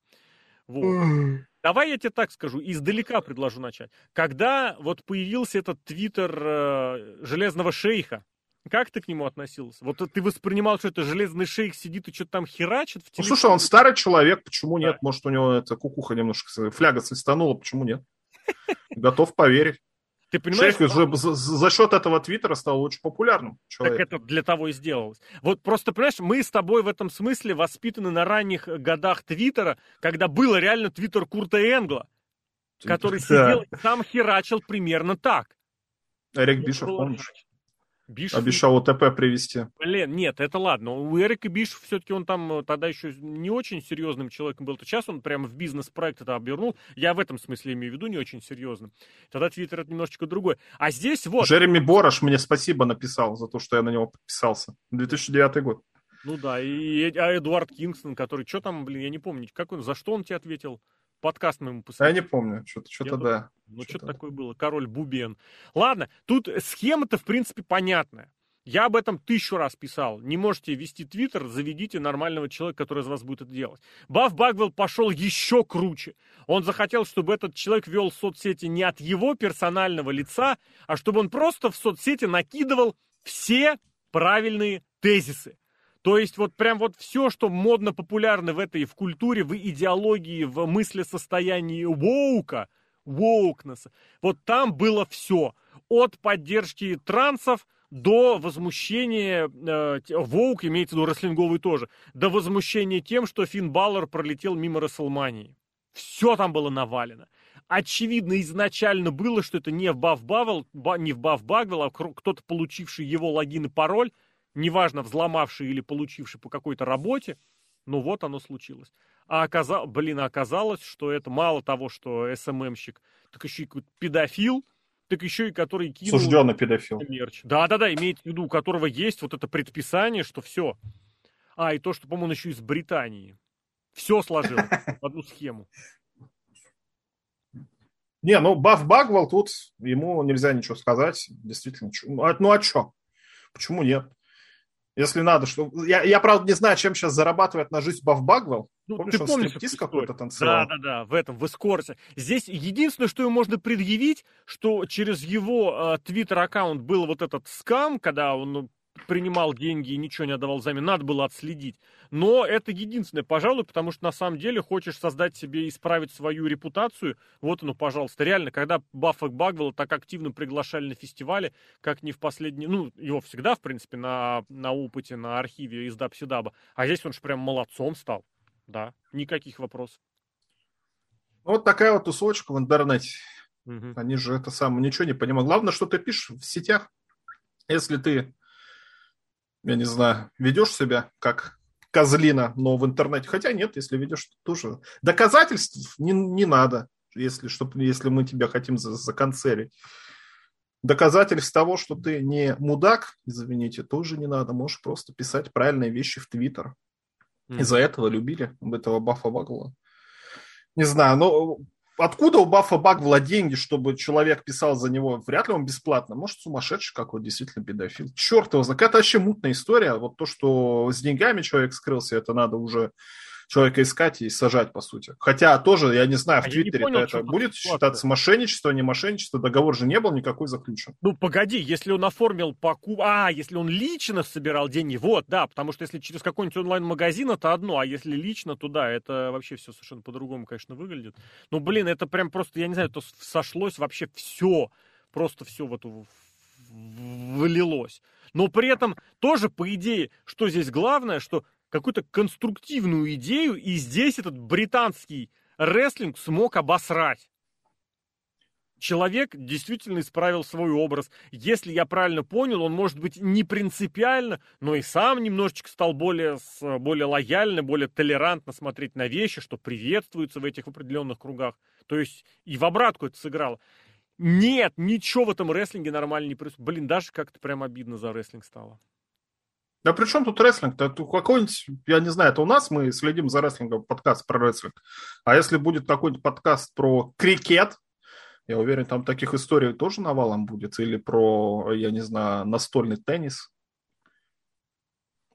Вот. Давай я тебе так скажу, издалека предложу начать. Когда вот появился этот твиттер э, Железного Шейха, как ты к нему относился? Вот ты воспринимал, что это железный шейх сидит и что-то там херачит в
телефоне? Ну, слушай, он старый человек, почему нет? Да. Может, у него эта кукуха немножко, фляга свистанула, почему нет? Готов поверить.
Ты понимаешь?
Шейх уже за, за счет этого твиттера стал очень популярным
человеком. Так это для того и сделалось. Вот просто, понимаешь, мы с тобой в этом смысле воспитаны на ранних годах твиттера, когда было реально твиттер Курта Энгла, который сидел и сам херачил примерно так.
Эрик Бишев, помнишь? Бишев... Обещал ОТП привести.
Блин, нет, это ладно. У Эрика Бишев все-таки он там э, тогда еще не очень серьезным человеком был. Сейчас он прямо в бизнес-проект это обернул. Я в этом смысле имею в виду не очень серьезным. Тогда Твиттер это немножечко другой. А здесь вот...
Джереми Борош мне спасибо написал за то, что я на него подписался. 2009 год.
Ну да, и а Эдуард Кингстон, который, что там, блин, я не помню, как он, за что он тебе ответил? Подкаст мы ему
посмотрели. Я не помню, что-то, что-то да.
Ну, что-то, что-то такое было. Король Бубен. Ладно, тут схема-то, в принципе, понятная. Я об этом тысячу раз писал. Не можете вести твиттер, заведите нормального человека, который из вас будет это делать. Баф Багвелл пошел еще круче. Он захотел, чтобы этот человек вел соцсети не от его персонального лица, а чтобы он просто в соцсети накидывал все правильные тезисы. То есть вот прям вот все, что модно популярно в этой, в культуре, в идеологии, в мыслесостоянии воука, воукнесса, вот там было все. От поддержки трансов до возмущения, э, воук имеется в виду рестлинговый тоже, до возмущения тем, что Финн Баллар пролетел мимо Расселмании. Все там было навалено. Очевидно, изначально было, что это не в Баф Бавел, не в Баф Багвел, а кто-то, получивший его логин и пароль, неважно, взломавший или получивший по какой-то работе, ну вот оно случилось. А оказалось, блин, оказалось, что это мало того, что СММщик, так еще и педофил, так еще и который
кинул... Сужденный педофил.
Мерч. Да-да-да, имеет в виду, у которого есть вот это предписание, что все. А, и то, что, по-моему, он еще из Британии. Все сложил в одну схему.
Не, ну, Баф Багвал тут, ему нельзя ничего сказать. Действительно, ну а, ну а что? Почему нет? Если надо, что... Я, я, правда, не знаю, чем сейчас зарабатывает на жизнь Баф Багвелл. Ну, помнишь, ты он помнишь, стриптиз какой-то танцевал?
Да-да-да, в этом, в эскорте. Здесь единственное, что ему можно предъявить, что через его твиттер-аккаунт э, был вот этот скам, когда он ну, принимал деньги и ничего не отдавал взамен, надо было отследить. Но это единственное, пожалуй, потому что на самом деле хочешь создать себе, исправить свою репутацию, вот оно, пожалуйста. Реально, когда Баффа Багвелла так активно приглашали на фестивале, как не в последний, ну, его всегда, в принципе, на, на опыте, на архиве из Дабсидаба, а здесь он же прям молодцом стал, да, никаких вопросов.
Вот такая вот тусовочка в интернете. Угу. Они же это самое ничего не понимают. Главное, что ты пишешь в сетях. Если ты я не знаю, ведешь себя как козлина, но в интернете. Хотя нет, если ведешь, тоже. Доказательств не, не надо, если, чтоб, если мы тебя хотим за, законцелить. Доказательств того, что ты не мудак, извините, тоже не надо. Можешь просто писать правильные вещи в Твиттер. Mm-hmm. Из-за этого любили этого Баффа Багла. Не знаю, но откуда у Баффа Багвела деньги, чтобы человек писал за него? Вряд ли он бесплатно. Может, сумасшедший какой действительно педофил. Черт его знает. Это вообще мутная история. Вот то, что с деньгами человек скрылся, это надо уже человека искать и сажать, по сути. Хотя тоже, я не знаю, в а Твиттере понял, это будет считаться мошенничество, не мошенничество, договор же не был никакой заключен.
Ну, погоди, если он оформил покуп... А, если он лично собирал деньги, вот, да, потому что если через какой-нибудь онлайн-магазин, это одно, а если лично, то да, это вообще все совершенно по-другому, конечно, выглядит. Ну, блин, это прям просто, я не знаю, это сошлось вообще все, просто все вот вылилось. Но при этом тоже, по идее, что здесь главное, что какую-то конструктивную идею, и здесь этот британский рестлинг смог обосрать. Человек действительно исправил свой образ. Если я правильно понял, он может быть не принципиально, но и сам немножечко стал более, более лояльно, более толерантно смотреть на вещи, что приветствуется в этих определенных кругах. То есть и в обратку это сыграло. Нет, ничего в этом рестлинге нормально не происходит. Блин, даже как-то прям обидно за рестлинг стало.
Да при чем тут рестлинг-то? Какой-нибудь, я не знаю, это у нас мы следим за рестлингом, подкаст про рестлинг. А если будет какой-нибудь подкаст про крикет, я уверен, там таких историй тоже навалом будет. Или про, я не знаю, настольный теннис.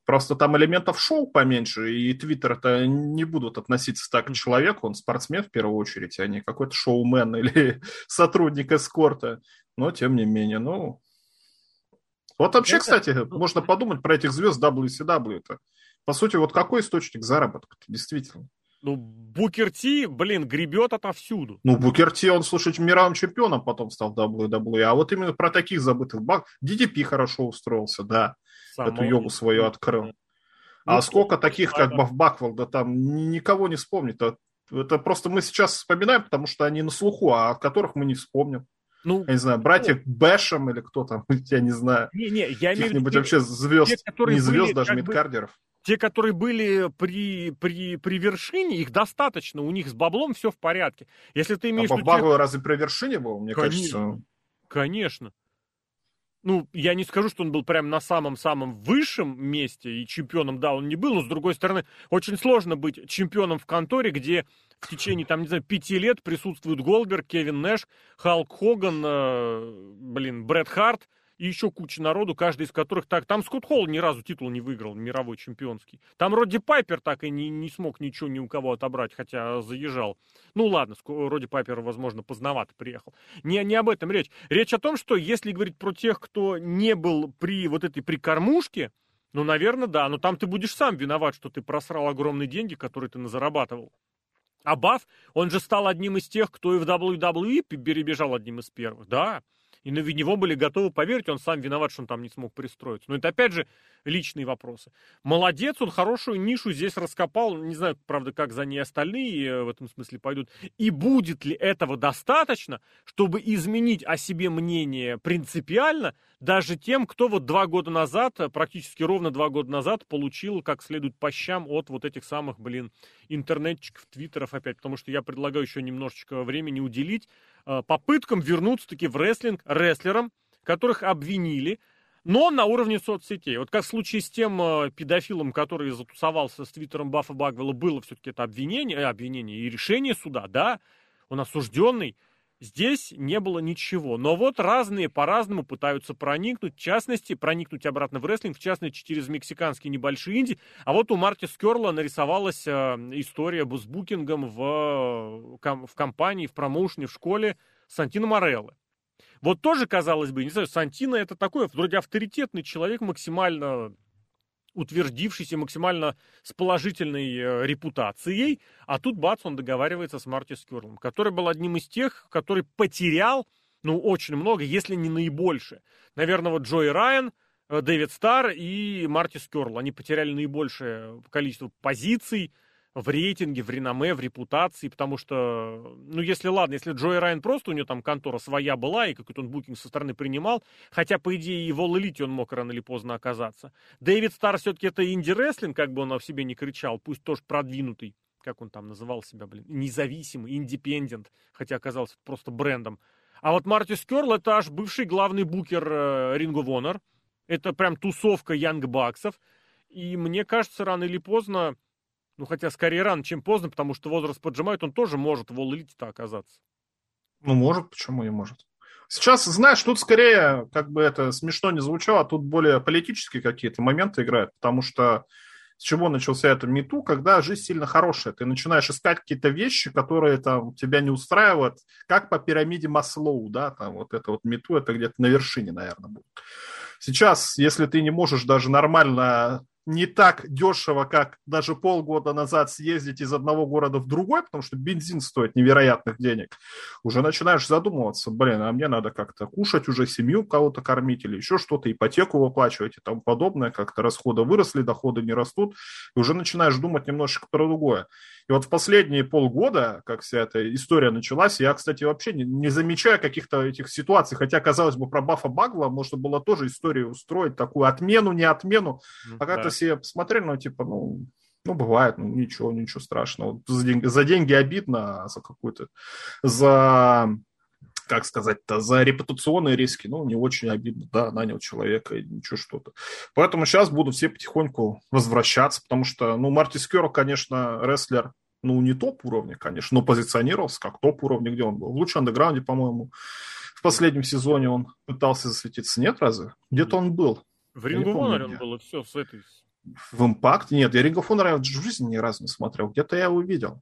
Просто там элементов шоу поменьше, и твиттер это не будут относиться так к человеку, он спортсмен в первую очередь, а не какой-то шоумен или сотрудник эскорта. Но, тем не менее, ну, вот вообще, это... кстати, можно ну, подумать про этих звезд WCW. Это, по сути, вот какой источник заработка действительно?
Ну, Букер Ти, блин, гребет отовсюду.
Ну, Букер Ти, он, слушай, мировым чемпионом потом стал в WWE. А вот именно про таких забытых баг... DDP хорошо устроился, да. Самого... Эту йогу свою открыл. Ну, а сколько таких, как Баф Баквелл, да там никого не вспомнит. Это просто мы сейчас вспоминаем, потому что они на слуху, а от которых мы не вспомним. Ну, я не знаю, братья ну, Бэшем или кто там, я не знаю.
Не, не, я имею в
виду... вообще звезд, те, не звезд, были, даже мидкардеров.
Те, которые были при, при, при вершине, их достаточно, у них с баблом все в порядке. Если ты имеешь... А
Бабагова тех... разве при вершине был, мне Конечно. кажется?
Конечно ну, я не скажу, что он был прям на самом-самом высшем месте, и чемпионом, да, он не был, но, с другой стороны, очень сложно быть чемпионом в конторе, где в течение, там, не знаю, пяти лет присутствуют Голдберг, Кевин Нэш, Халк Хоган, э, блин, Брэд Харт, и еще куча народу, каждый из которых так... Там Скотт Холл ни разу титул не выиграл, мировой чемпионский. Там Родди Пайпер так и не, не смог ничего ни у кого отобрать, хотя заезжал. Ну ладно, Родди Пайпер, возможно, поздновато приехал. Не, не об этом речь. Речь о том, что если говорить про тех, кто не был при вот этой прикормушке, ну, наверное, да, но там ты будешь сам виноват, что ты просрал огромные деньги, которые ты зарабатывал. А Баф, он же стал одним из тех, кто и в WWE перебежал одним из первых, да и на него были готовы поверить, он сам виноват, что он там не смог пристроиться. Но это, опять же, личные вопросы. Молодец, он хорошую нишу здесь раскопал. Не знаю, правда, как за ней остальные э, в этом смысле пойдут. И будет ли этого достаточно, чтобы изменить о себе мнение принципиально даже тем, кто вот два года назад, э, практически ровно два года назад, получил как следует по щам от вот этих самых, блин, интернетчиков, твиттеров опять. Потому что я предлагаю еще немножечко времени уделить Э, попыткам вернуться-таки в рестлинг рестлерам, которых обвинили, но на уровне соцсетей. Вот как в случае с тем э, педофилом, который затусовался с твиттером Баффа Багвелла, было все-таки это обвинение, э, обвинение и решение суда, да, он осужденный. Здесь не было ничего. Но вот разные по-разному пытаются проникнуть, в частности, проникнуть обратно в рестлинг, в частности, через мексиканские небольшие инди. А вот у Марти Скерла нарисовалась э, история с букингом в, в компании, в промоушене, в школе Сантино Морелло. Вот тоже, казалось бы, не знаю, Сантино это такой вроде авторитетный человек, максимально утвердившийся максимально с положительной э, репутацией, а тут бац, он договаривается с Марти Скерлом, который был одним из тех, который потерял, ну, очень много, если не наибольшее. Наверное, вот Джой Райан, э, Дэвид Стар и Марти Скерл, они потеряли наибольшее количество позиций, в рейтинге, в реноме, в репутации, потому что, ну, если, ладно, если Джой Райан просто у него там контора своя была, и какой-то он букинг со стороны принимал, хотя, по идее, и в он мог рано или поздно оказаться. Дэвид Стар все-таки это инди-рестлинг, как бы он о себе не кричал, пусть тоже продвинутый, как он там называл себя, блин, независимый, индепендент, хотя оказался просто брендом. А вот Марти Скерл это аж бывший главный букер э, Ring of Honor, это прям тусовка Янг Баксов, и мне кажется, рано или поздно ну, хотя скорее рано, чем поздно, потому что возраст поджимает, он тоже может в All-Elite оказаться.
Ну, может, почему не может. Сейчас, знаешь, тут скорее, как бы это смешно не звучало, тут более политические какие-то моменты играют, потому что с чего начался это мету, когда жизнь сильно хорошая. Ты начинаешь искать какие-то вещи, которые там тебя не устраивают, как по пирамиде Маслоу, да, там вот это вот мету, это где-то на вершине, наверное, будет. Сейчас, если ты не можешь даже нормально не так дешево, как даже полгода назад съездить из одного города в другой, потому что бензин стоит невероятных денег, уже начинаешь задумываться, блин, а мне надо как-то кушать уже, семью кого-то кормить или еще что-то, ипотеку выплачивать и тому подобное, как-то расходы выросли, доходы не растут, и уже начинаешь думать немножечко про другое. И вот в последние полгода, как вся эта история началась, я, кстати, вообще не, не замечаю каких-то этих ситуаций, хотя, казалось бы, про Бафа Багла можно было тоже историю устроить, такую отмену, не отмену, а как-то да. все посмотрели, ну, типа, ну, ну, бывает, ну, ничего, ничего страшного. За деньги, за деньги обидно, а за какую-то, за, как сказать-то, за репутационные риски, ну, не очень обидно, да, нанял человека и ничего что-то. Поэтому сейчас будут все потихоньку возвращаться, потому что, ну, Марти Скерл, конечно, рестлер ну, не топ уровня, конечно, но позиционировался как топ уровня, где он был. В лучшем андеграунде, по-моему, в последнем сезоне он пытался засветиться. Нет, разве? Где-то он был.
В Рингу он был, все, с этой...
В Импакт? Нет, я Ring of Honor в жизни ни разу не смотрел. Где-то я его видел.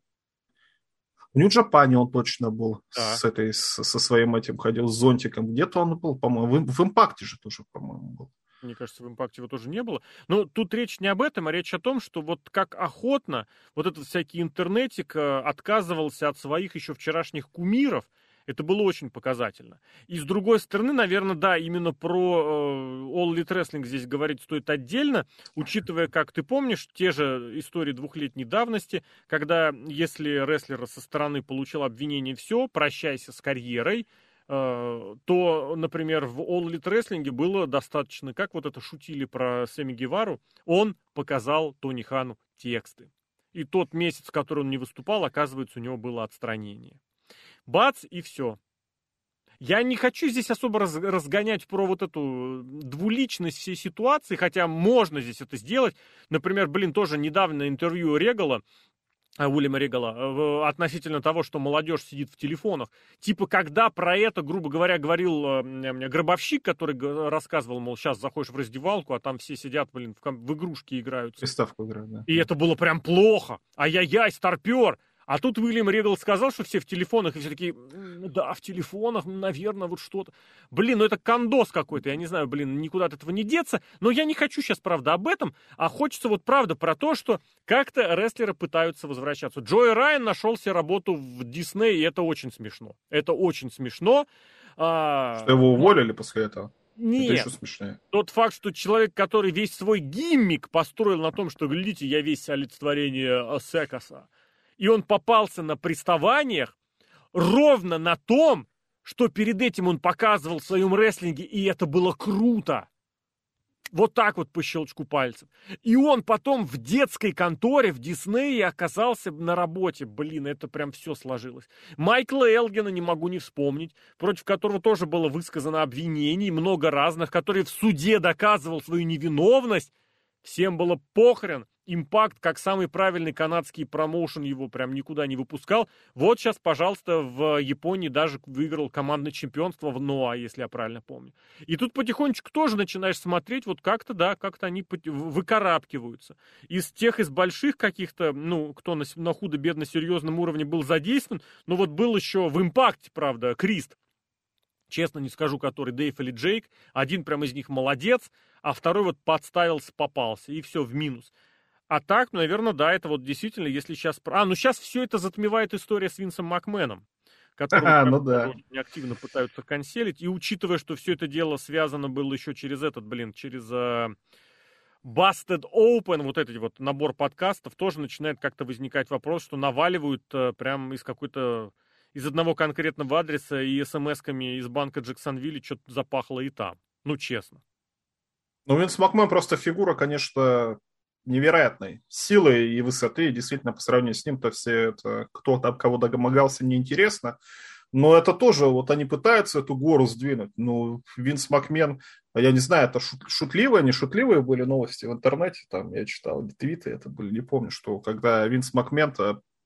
В Нью-Джапане он точно был да. с этой, с, со своим этим ходил, с зонтиком. Где-то он был, по-моему, в, в Импакте же тоже, по-моему, был.
Мне кажется, в импакте его тоже не было. Но тут речь не об этом, а речь о том, что вот как охотно вот этот всякий интернетик э, отказывался от своих еще вчерашних кумиров, это было очень показательно. И с другой стороны, наверное, да, именно про э, All Elite Wrestling здесь говорить стоит отдельно, учитывая, как ты помнишь, те же истории двухлетней давности, когда если рестлер со стороны получил обвинение, все, прощайся с карьерой, э, то, например, в All Elite Wrestling было достаточно, как вот это шутили про Сэмми Гевару, он показал Тони Хану тексты. И тот месяц, который он не выступал, оказывается, у него было отстранение бац, и все. Я не хочу здесь особо раз, разгонять про вот эту двуличность всей ситуации, хотя можно здесь это сделать. Например, блин, тоже недавно интервью Регала, э, Уильяма Регала, э, относительно того, что молодежь сидит в телефонах. Типа, когда про это, грубо говоря, говорил э, гробовщик, который рассказывал, мол, сейчас заходишь в раздевалку, а там все сидят, блин, в, в игрушки играют.
Приставку играют, да.
И это было прям плохо. Ай-яй-яй, старпер. А тут Уильям Регал сказал, что все в телефонах, и все такие, да, в телефонах, наверное, вот что-то. Блин, ну это кондос какой-то, я не знаю, блин, никуда от этого не деться. Но я не хочу сейчас, правда, об этом, а хочется вот правда про то, что как-то рестлеры пытаются возвращаться. Джой Райан нашел себе работу в Дисней, и это очень смешно. Это очень смешно.
А... Что его уволили после этого?
Нет. Это еще смешнее. Тот факт, что человек, который весь свой гиммик построил на том, что, глядите, я весь олицетворение Секаса, и он попался на приставаниях ровно на том, что перед этим он показывал в своем рестлинге, и это было круто. Вот так вот по щелчку пальцев. И он потом в детской конторе в Диснее оказался на работе. Блин, это прям все сложилось. Майкла Элгена не могу не вспомнить, против которого тоже было высказано обвинений, много разных, который в суде доказывал свою невиновность. Всем было похрен. Импакт, как самый правильный канадский промоушен, его прям никуда не выпускал. Вот сейчас, пожалуйста, в Японии даже выиграл командное чемпионство в Ноа, если я правильно помню. И тут потихонечку тоже начинаешь смотреть, вот как-то, да, как-то они выкарабкиваются. Из тех, из больших каких-то, ну, кто на, на худо-бедно серьезном уровне был задействован, но вот был еще в импакте, правда, Крист, честно не скажу, который Дейв или Джейк. Один прям из них молодец, а второй вот подставился, попался, и все в минус. А так, наверное, да, это вот действительно, если сейчас... А, ну сейчас все это затмевает история с Винсом Макменом, которого а, ну да. очень активно пытаются канцелить. И учитывая, что все это дело связано было еще через этот, блин, через uh, Busted Open, вот этот вот набор подкастов, тоже начинает как-то возникать вопрос, что наваливают uh, прям из какой-то из одного конкретного адреса и смс-ками из банка Джексонвилли что-то запахло и там. Ну, честно.
Ну, Винс Макмен просто фигура, конечно, невероятной силы и высоты. И действительно, по сравнению с ним-то все это, кто там кого домогался, неинтересно. Но это тоже, вот они пытаются эту гору сдвинуть. Ну, Винс Макмен, я не знаю, это шут, шутливые, не шутливые были новости в интернете, там я читал твиты, это были, не помню, что когда Винс Макмен,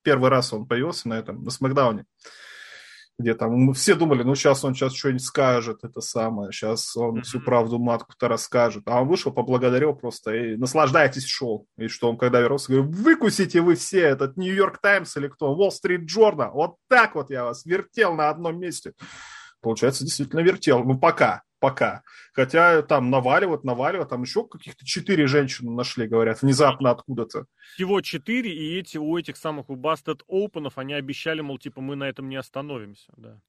первый раз он появился на этом, на Смакдауне, где там мы все думали, ну сейчас он сейчас что-нибудь скажет, это самое, сейчас он mm-hmm. всю правду матку-то расскажет. А он вышел, поблагодарил просто и наслаждайтесь шоу. И что он когда вернулся, говорит, выкусите вы все этот Нью-Йорк Таймс или кто, Уолл-стрит Джордан, вот так вот я вас вертел на одном месте. Получается, действительно вертел, ну пока пока. Хотя там наваливают, наваливают, там еще каких-то четыре женщины нашли, говорят, внезапно откуда-то.
Всего четыре, и эти у этих самых у Busted Open'ов они обещали, мол, типа, мы на этом не остановимся, да.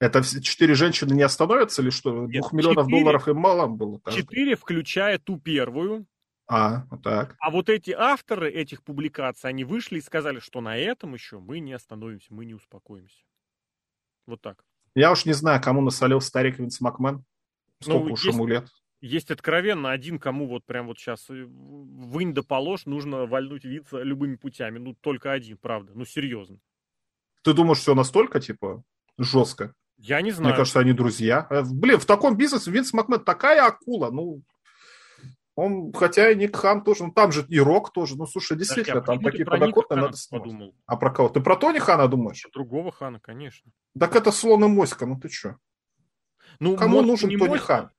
Это четыре женщины не остановятся или что? Нет, Двух миллионов 4, долларов им мало было?
Четыре, включая ту первую.
А, вот так.
А вот эти авторы этих публикаций, они вышли и сказали, что на этом еще мы не остановимся, мы не успокоимся. Вот так.
Я уж не знаю, кому насолил старик Винс Макмен. Сколько ну, уж есть, ему лет.
Есть откровенно один, кому вот прям вот сейчас э, вынь да положь, нужно вальнуть Винса любыми путями. Ну, только один, правда. Ну, серьезно.
Ты думаешь, все настолько, типа, жестко?
Я не знаю.
Мне кажется, они друзья. Э, блин, в таком бизнесе Винс Макмен такая акула, ну, он, хотя и Ник Хан тоже, ну там же и Рок тоже. Ну, слушай, действительно, так, там такие подоконные надо подумал. А про кого? Ты про Тони Хана думаешь?
Другого Хана, конечно.
Так это слон и моська, ну ты что? Ну, Кому нужен Тони моська? Хан?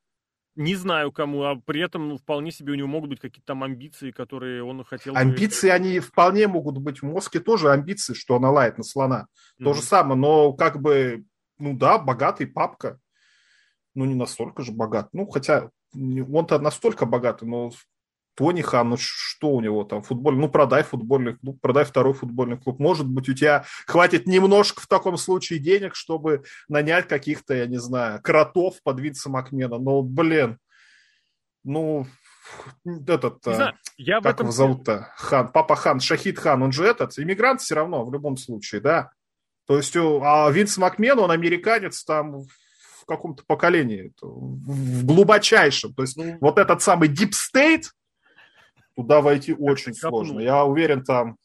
Не знаю кому, а при этом ну, вполне себе у него могут быть какие-то там амбиции, которые он хотел
Амбиции, бы... они вполне могут быть. В мозге тоже амбиции, что она лает на слона. Mm-hmm. То же самое, но как бы, ну да, богатый папка. Ну, не настолько же богат. Ну, хотя он-то настолько богатый, но Тони Хан, ну что у него там, футболь, ну продай футбольный клуб, продай второй футбольный клуб. Может быть, у тебя хватит немножко в таком случае денег, чтобы нанять каких-то, я не знаю, кротов под Винса Макмена. Но, блин, ну, этот, не знаю, я как этом... его зовут-то, Хан, папа Хан, Шахид Хан, он же этот, иммигрант все равно, в любом случае, да. То есть, а Винс Макмен, он американец там в каком-то поколении, в глубочайшем. То есть, ну, вот этот самый Deep State, туда войти очень сложно. Я уверен, там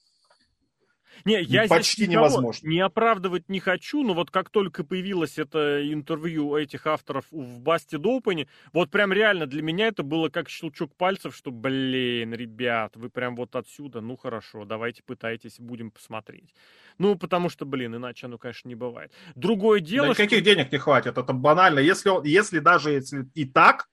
не, я почти невозможно. Не оправдывать не хочу, но вот как только появилось это интервью этих авторов в Басте Допане, вот прям реально для меня это было как щелчок пальцев, что, блин, ребят, вы прям вот отсюда, ну хорошо, давайте пытайтесь, будем посмотреть. Ну, потому что, блин, иначе оно, конечно, не бывает. Другое дело... Да
никаких что... денег не хватит, это банально. Если, если даже если и так,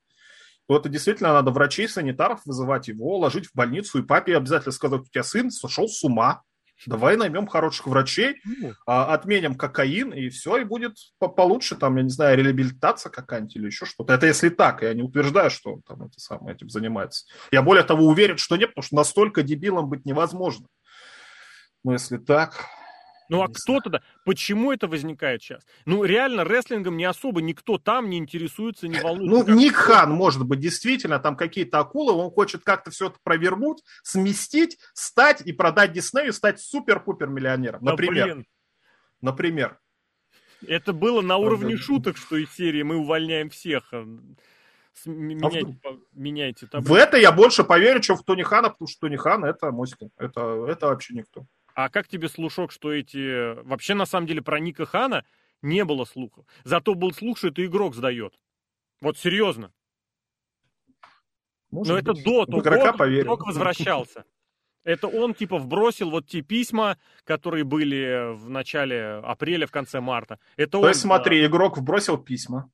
то это действительно надо врачей, санитаров вызывать его, ложить в больницу, и папе обязательно сказать, у тебя сын сошел с ума. Давай наймем хороших врачей, а, отменим кокаин, и все, и будет получше, там, я не знаю, реабилитация какая-нибудь или еще что-то. Это если так, я не утверждаю, что он там это самое, этим занимается. Я более того уверен, что нет, потому что настолько дебилом быть невозможно. Но если так,
ну а кто тогда? Почему это возникает сейчас? Ну реально рестлингом не особо никто там не интересуется, не волнуется.
Ну Ник Хан, может быть, действительно, там какие-то акулы, он хочет как-то все это провернуть, сместить, стать и продать Диснею, стать супер-пупер миллионером. Например. Да, Например.
Это было на уровне шуток, что из серии мы увольняем всех. А, меняйте, а меняйте
таблицу. В это я больше поверю, чем в Тони Хана, потому что Тони Хан это мой Это, это вообще никто.
А как тебе слушок, что эти... Вообще, на самом деле, про Ника Хана не было слухов. Зато был слух, что это игрок сдает. Вот серьезно. Может Но быть. это до того, игрока игрок возвращался. Это он, типа, вбросил вот те письма, которые были в начале апреля, в конце марта. Это То
он, есть, смотри, да. игрок вбросил письма,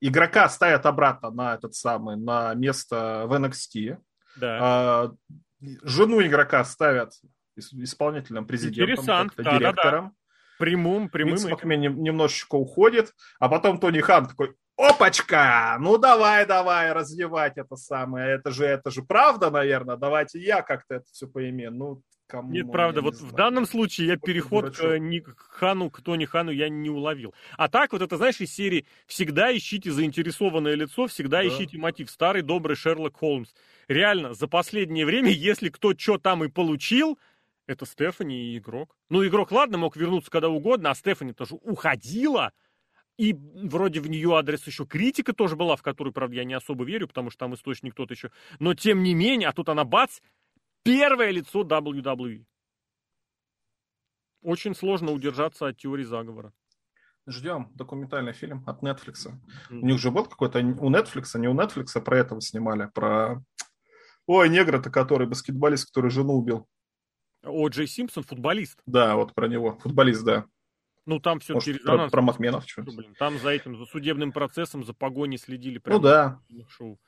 игрока ставят обратно на этот самый, на место в NXT. Да. А, жену игрока ставят исполнительным президентом, да, директором. Да, да.
Прямым, прямым. Винс
Макмен немножечко уходит, а потом Тони Хан такой, опачка, ну давай, давай развивать это самое, это же, это же правда, наверное, давайте я как-то это все поимею. Ну,
Кому, Нет, правда, вот в данном случае я переход к, не, к Хану, к Тони Хану я не уловил. А так, вот это, знаешь, из серии «Всегда ищите заинтересованное лицо, всегда да. ищите мотив». Старый добрый Шерлок Холмс. Реально, за последнее время, если кто что там и получил, это Стефани и игрок. Ну, игрок, ладно, мог вернуться когда угодно, а Стефани тоже уходила. И вроде в нее адрес еще критика тоже была, в которую, правда, я не особо верю, потому что там источник тот еще. Но тем не менее, а тут она бац, первое лицо WWE. Очень сложно удержаться от теории заговора.
Ждем документальный фильм от Netflix. Mm-hmm. У них же был какой-то у Netflix, а не у Netflix, про этого снимали, про... Ой, негра-то, который баскетболист, который жену убил.
О, Джей Симпсон, футболист.
Да, вот про него. Футболист, да.
Ну, там все-таки
резонанс. Про, про Махменов что
Блин, Там за этим, за судебным процессом, за погоней следили. Прямо
ну, да.
Шоу.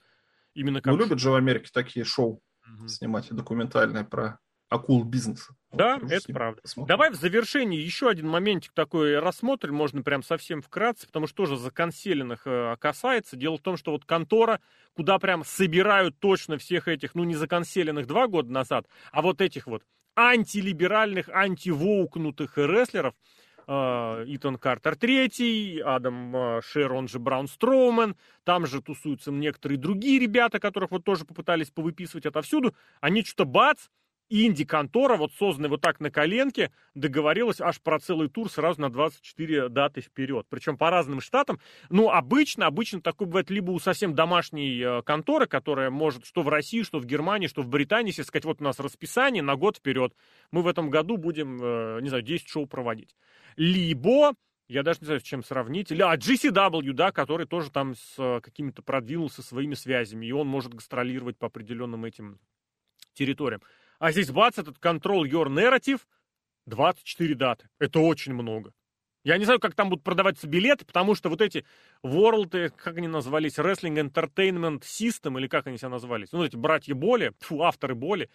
Именно
как... Ну, любят же в Америке такие шоу угу. снимать документальные про акул бизнеса.
Да, вот, это правда. Посмотрим. Давай в завершении еще один моментик такой рассмотрим, можно прям совсем вкратце, потому что тоже законселенных э, касается. Дело в том, что вот контора, куда прям собирают точно всех этих, ну не законселенных два года назад, а вот этих вот антилиберальных, антивоукнутых рестлеров. А, Итан Картер третий, Адам а, Шер, он же Браун Строумен, там же тусуются некоторые другие ребята, которых вот тоже попытались повыписывать отовсюду. Они что-то бац, инди-контора, вот созданная вот так на коленке, договорилась аж про целый тур сразу на 24 даты вперед. Причем по разным штатам. Ну, обычно, обычно такое бывает либо у совсем домашней э, конторы, которая может что в России, что в Германии, что в Британии, если сказать, вот у нас расписание на год вперед. Мы в этом году будем, э, не знаю, 10 шоу проводить. Либо я даже не знаю, с чем сравнить. Или, а, GCW, да, который тоже там с э, какими-то продвинулся своими связями, и он может гастролировать по определенным этим территориям. А здесь бац, этот Control Your Narrative, 24 даты. Это очень много. Я не знаю, как там будут продаваться билеты, потому что вот эти World, э, как они назвались, Wrestling Entertainment System, или как они себя назвались, ну, эти братья Боли, фу, авторы Боли,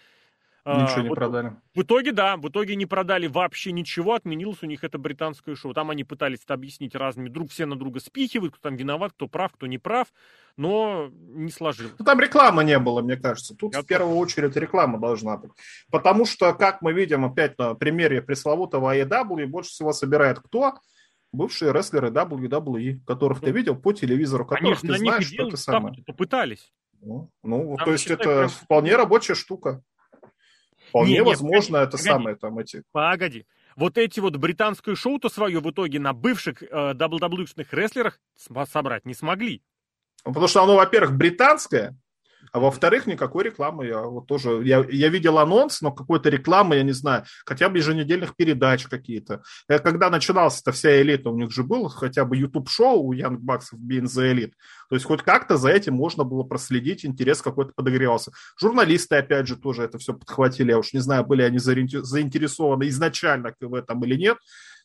Ничего не
вот,
продали.
В итоге, да, в итоге не продали вообще ничего, отменилось у них это британское шоу. Там они пытались это объяснить разными, друг все на друга спихивают, кто там виноват, кто прав, кто не прав, но не сложилось.
Ну, там рекламы не было, мне кажется. Тут Я в первую очередь реклама должна быть. Потому что, как мы видим опять на примере пресловутого AEW, больше всего собирает кто? Бывшие рестлеры WWE, которых ну, ты видел по телевизору, которых Конечно, ты знаешь, что это самое.
Попытались.
Ну, ну то есть это прям... вполне рабочая штука. Вполне не, возможно, не, это погоди, самое там эти.
Погоди. Вот эти вот британское шоу-то свое в итоге на бывших э, WWE-шных рестлерах собрать не смогли.
Потому что оно, во-первых, британское, а во-вторых, никакой рекламы. Я вот тоже, я, я видел анонс, но какой-то рекламы, я не знаю, хотя бы еженедельных передач какие-то. Я, когда начиналась эта вся элита, у них же был хотя бы YouTube-шоу у Young Bucks в Being the Elite. То есть хоть как-то за этим можно было проследить, интерес какой-то подогревался. Журналисты, опять же, тоже это все подхватили. Я уж не знаю, были они заинтересованы изначально в этом или нет,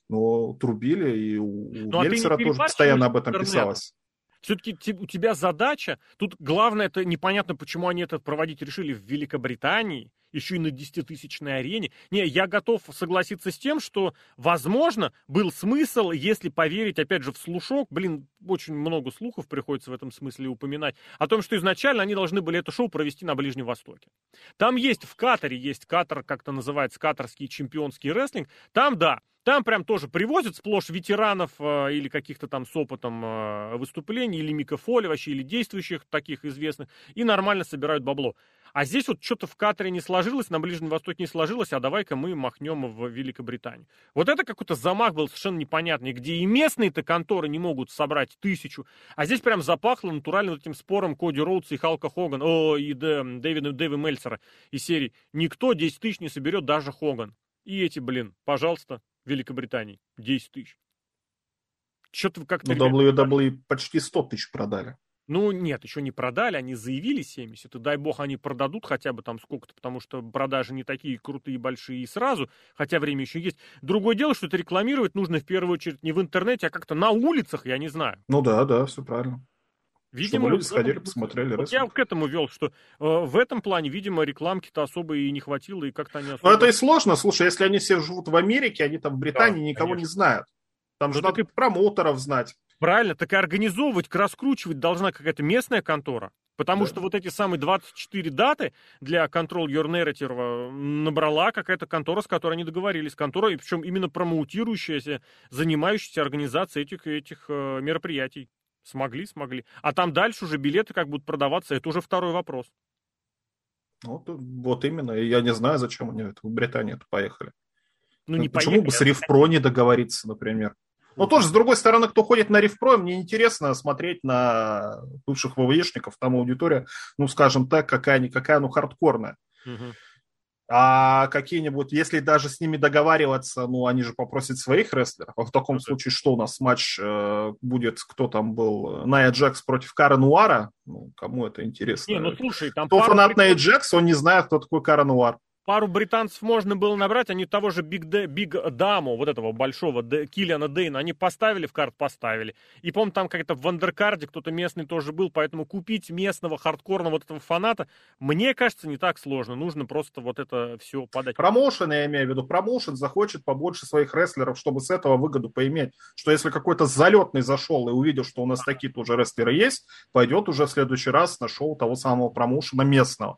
но трубили, и у ну, Мельцера а тоже постоянно об этом писалось.
Все-таки у тебя задача, тут главное, это непонятно, почему они это проводить решили в Великобритании, еще и на 10-тысячной арене. Не, я готов согласиться с тем, что, возможно, был смысл, если поверить, опять же, в слушок, блин, очень много слухов приходится в этом смысле упоминать, о том, что изначально они должны были это шоу провести на Ближнем Востоке. Там есть в Катаре, есть Катар, как-то называется, катарский чемпионский рестлинг, там, да, там прям тоже привозят сплошь ветеранов э, или каких-то там с опытом э, выступлений, или микрофоли вообще, или действующих таких известных, и нормально собирают бабло. А здесь вот что-то в Катаре не сложилось, на Ближнем Востоке не сложилось, а давай-ка мы махнем в Великобританию. Вот это какой-то замах был совершенно непонятный, где и местные-то конторы не могут собрать тысячу, а здесь прям запахло натуральным этим спором Коди Роудса и Халка Хоган, о, и Дэвида Дэви Мельцера из серии. Никто 10 тысяч не соберет, даже Хоган. И эти, блин, пожалуйста, Великобритании. 10 тысяч.
Что-то как-то... Ну, WWE почти 100 тысяч продали.
Ну, нет, еще не продали, они заявили 70, и дай бог они продадут хотя бы там сколько-то, потому что продажи не такие крутые, большие и сразу, хотя время еще есть. Другое дело, что это рекламировать нужно в первую очередь не в интернете, а как-то на улицах, я не знаю.
Ну да, да, все правильно.
Видимо, Чтобы люди сходили, посмотрели. Вот я к этому вел, что э, в этом плане, видимо, рекламки-то особо и не хватило, и как-то они особо...
Ну, это и сложно. Слушай, если они все живут в Америке, они там в Британии да, никого конечно. не знают. Там же ну, надо и... промоутеров знать.
Правильно, так и организовывать, раскручивать должна какая-то местная контора. Потому да. что вот эти самые 24 даты для Control Your Narrative набрала какая-то контора, с которой они договорились. Контора, и причем именно промоутирующаяся, занимающаяся организацией этих, этих э, мероприятий. Смогли, смогли. А там дальше уже билеты как будут продаваться, это уже второй вопрос.
Вот, вот именно. Я не знаю, зачем они в Британию поехали.
Ну, не
Почему поехали, бы с Рифпро не договориться, например? Но тоже, с другой стороны, кто ходит на Рифпро, мне интересно смотреть на бывших ВВЕшников, там аудитория, ну, скажем так, какая-никакая, ну, хардкорная. Угу. А какие-нибудь, если даже с ними договариваться, ну, они же попросят своих рестлеров. А в таком ну, случае что у нас матч э, будет, кто там был, Найя Джекс против Кара Нуара? Ну, кому это интересно?
Не, ну слушай, там
Кто фанат Найя Джекс, он не знает, кто такой Кара Нуар
пару британцев можно было набрать, они того же Биг, Д, Биг Дамо, вот этого большого Д, Киллиана Дейна, они поставили в карт, поставили. И, помню, там как-то в Андеркарде кто-то местный тоже был, поэтому купить местного хардкорного вот этого фаната, мне кажется, не так сложно. Нужно просто вот это все подать.
Промоушен, я имею в виду, промоушен захочет побольше своих рестлеров, чтобы с этого выгоду поиметь. Что если какой-то залетный зашел и увидел, что у нас такие тоже рестлеры есть, пойдет уже в следующий раз на шоу того самого промоушена местного.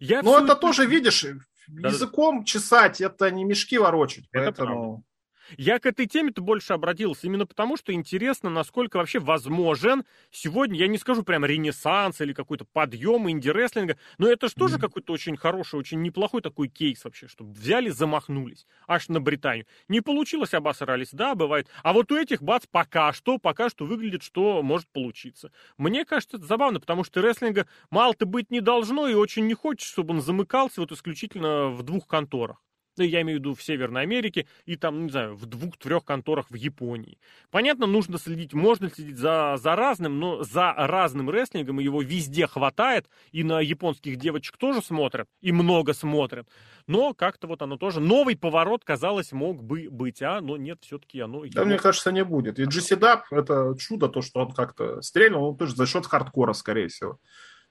Я Но это тоже, видишь, языком чесать, это не мешки ворочать. Это поэтому...
Правда. Я к этой теме-то больше обратился именно потому, что интересно, насколько вообще возможен сегодня, я не скажу прям ренессанс или какой-то подъем инди-рестлинга, но это же тоже mm-hmm. какой-то очень хороший, очень неплохой такой кейс вообще, чтобы взяли, замахнулись аж на Британию. Не получилось, обосрались, да, бывает. А вот у этих бац пока что, пока что выглядит, что может получиться. Мне кажется, это забавно, потому что рестлинга мало-то быть не должно и очень не хочется, чтобы он замыкался вот исключительно в двух конторах. Ну, я имею в виду в Северной Америке и там, не знаю, в двух-трех конторах в Японии. Понятно, нужно следить, можно следить за, за разным, но за разным рестлингом его везде хватает, и на японских девочек тоже смотрят, и много смотрят. Но как-то вот оно тоже, новый поворот, казалось, мог бы быть, а, но нет, все-таки оно...
Да, мне кажется, не будет. И GC Dub, это чудо, то, что он как-то стрельнул, он тоже за счет хардкора, скорее всего.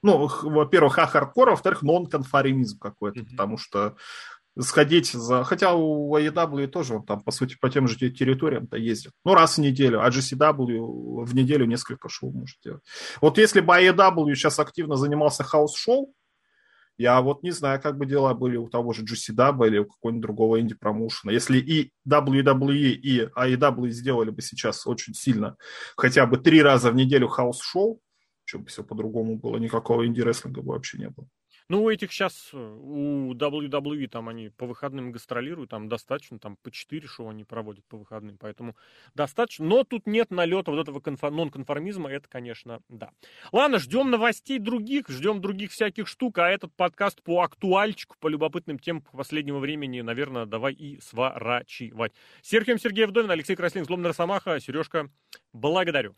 ну, во-первых, а-хардкор, а во-вторых, нон-конформизм какой-то, mm-hmm. потому что сходить за... Хотя у AEW тоже он там, по сути, по тем же территориям-то ездит. Ну, раз в неделю. А GCW в неделю несколько шоу может делать. Вот если бы AEW сейчас активно занимался хаус-шоу, я вот не знаю, как бы дела были у того же GCW или у какого-нибудь другого инди-промоушена. Если и WWE, и AEW сделали бы сейчас очень сильно хотя бы три раза в неделю хаус-шоу, чтобы все по-другому было, никакого инди-рестлинга бы вообще не было.
Ну, у этих сейчас, э, у WWE там они по выходным гастролируют, там достаточно, там по 4 шоу они проводят по выходным, поэтому достаточно. Но тут нет налета вот этого конфор- нон-конформизма, это, конечно, да. Ладно, ждем новостей других, ждем других всяких штук, а этот подкаст по актуальчику, по любопытным темам последнего времени, наверное, давай и сворачивать. Сергей Сергеев Вдовин, Алексей Краслин, Злобный Росомаха, Сережка, благодарю.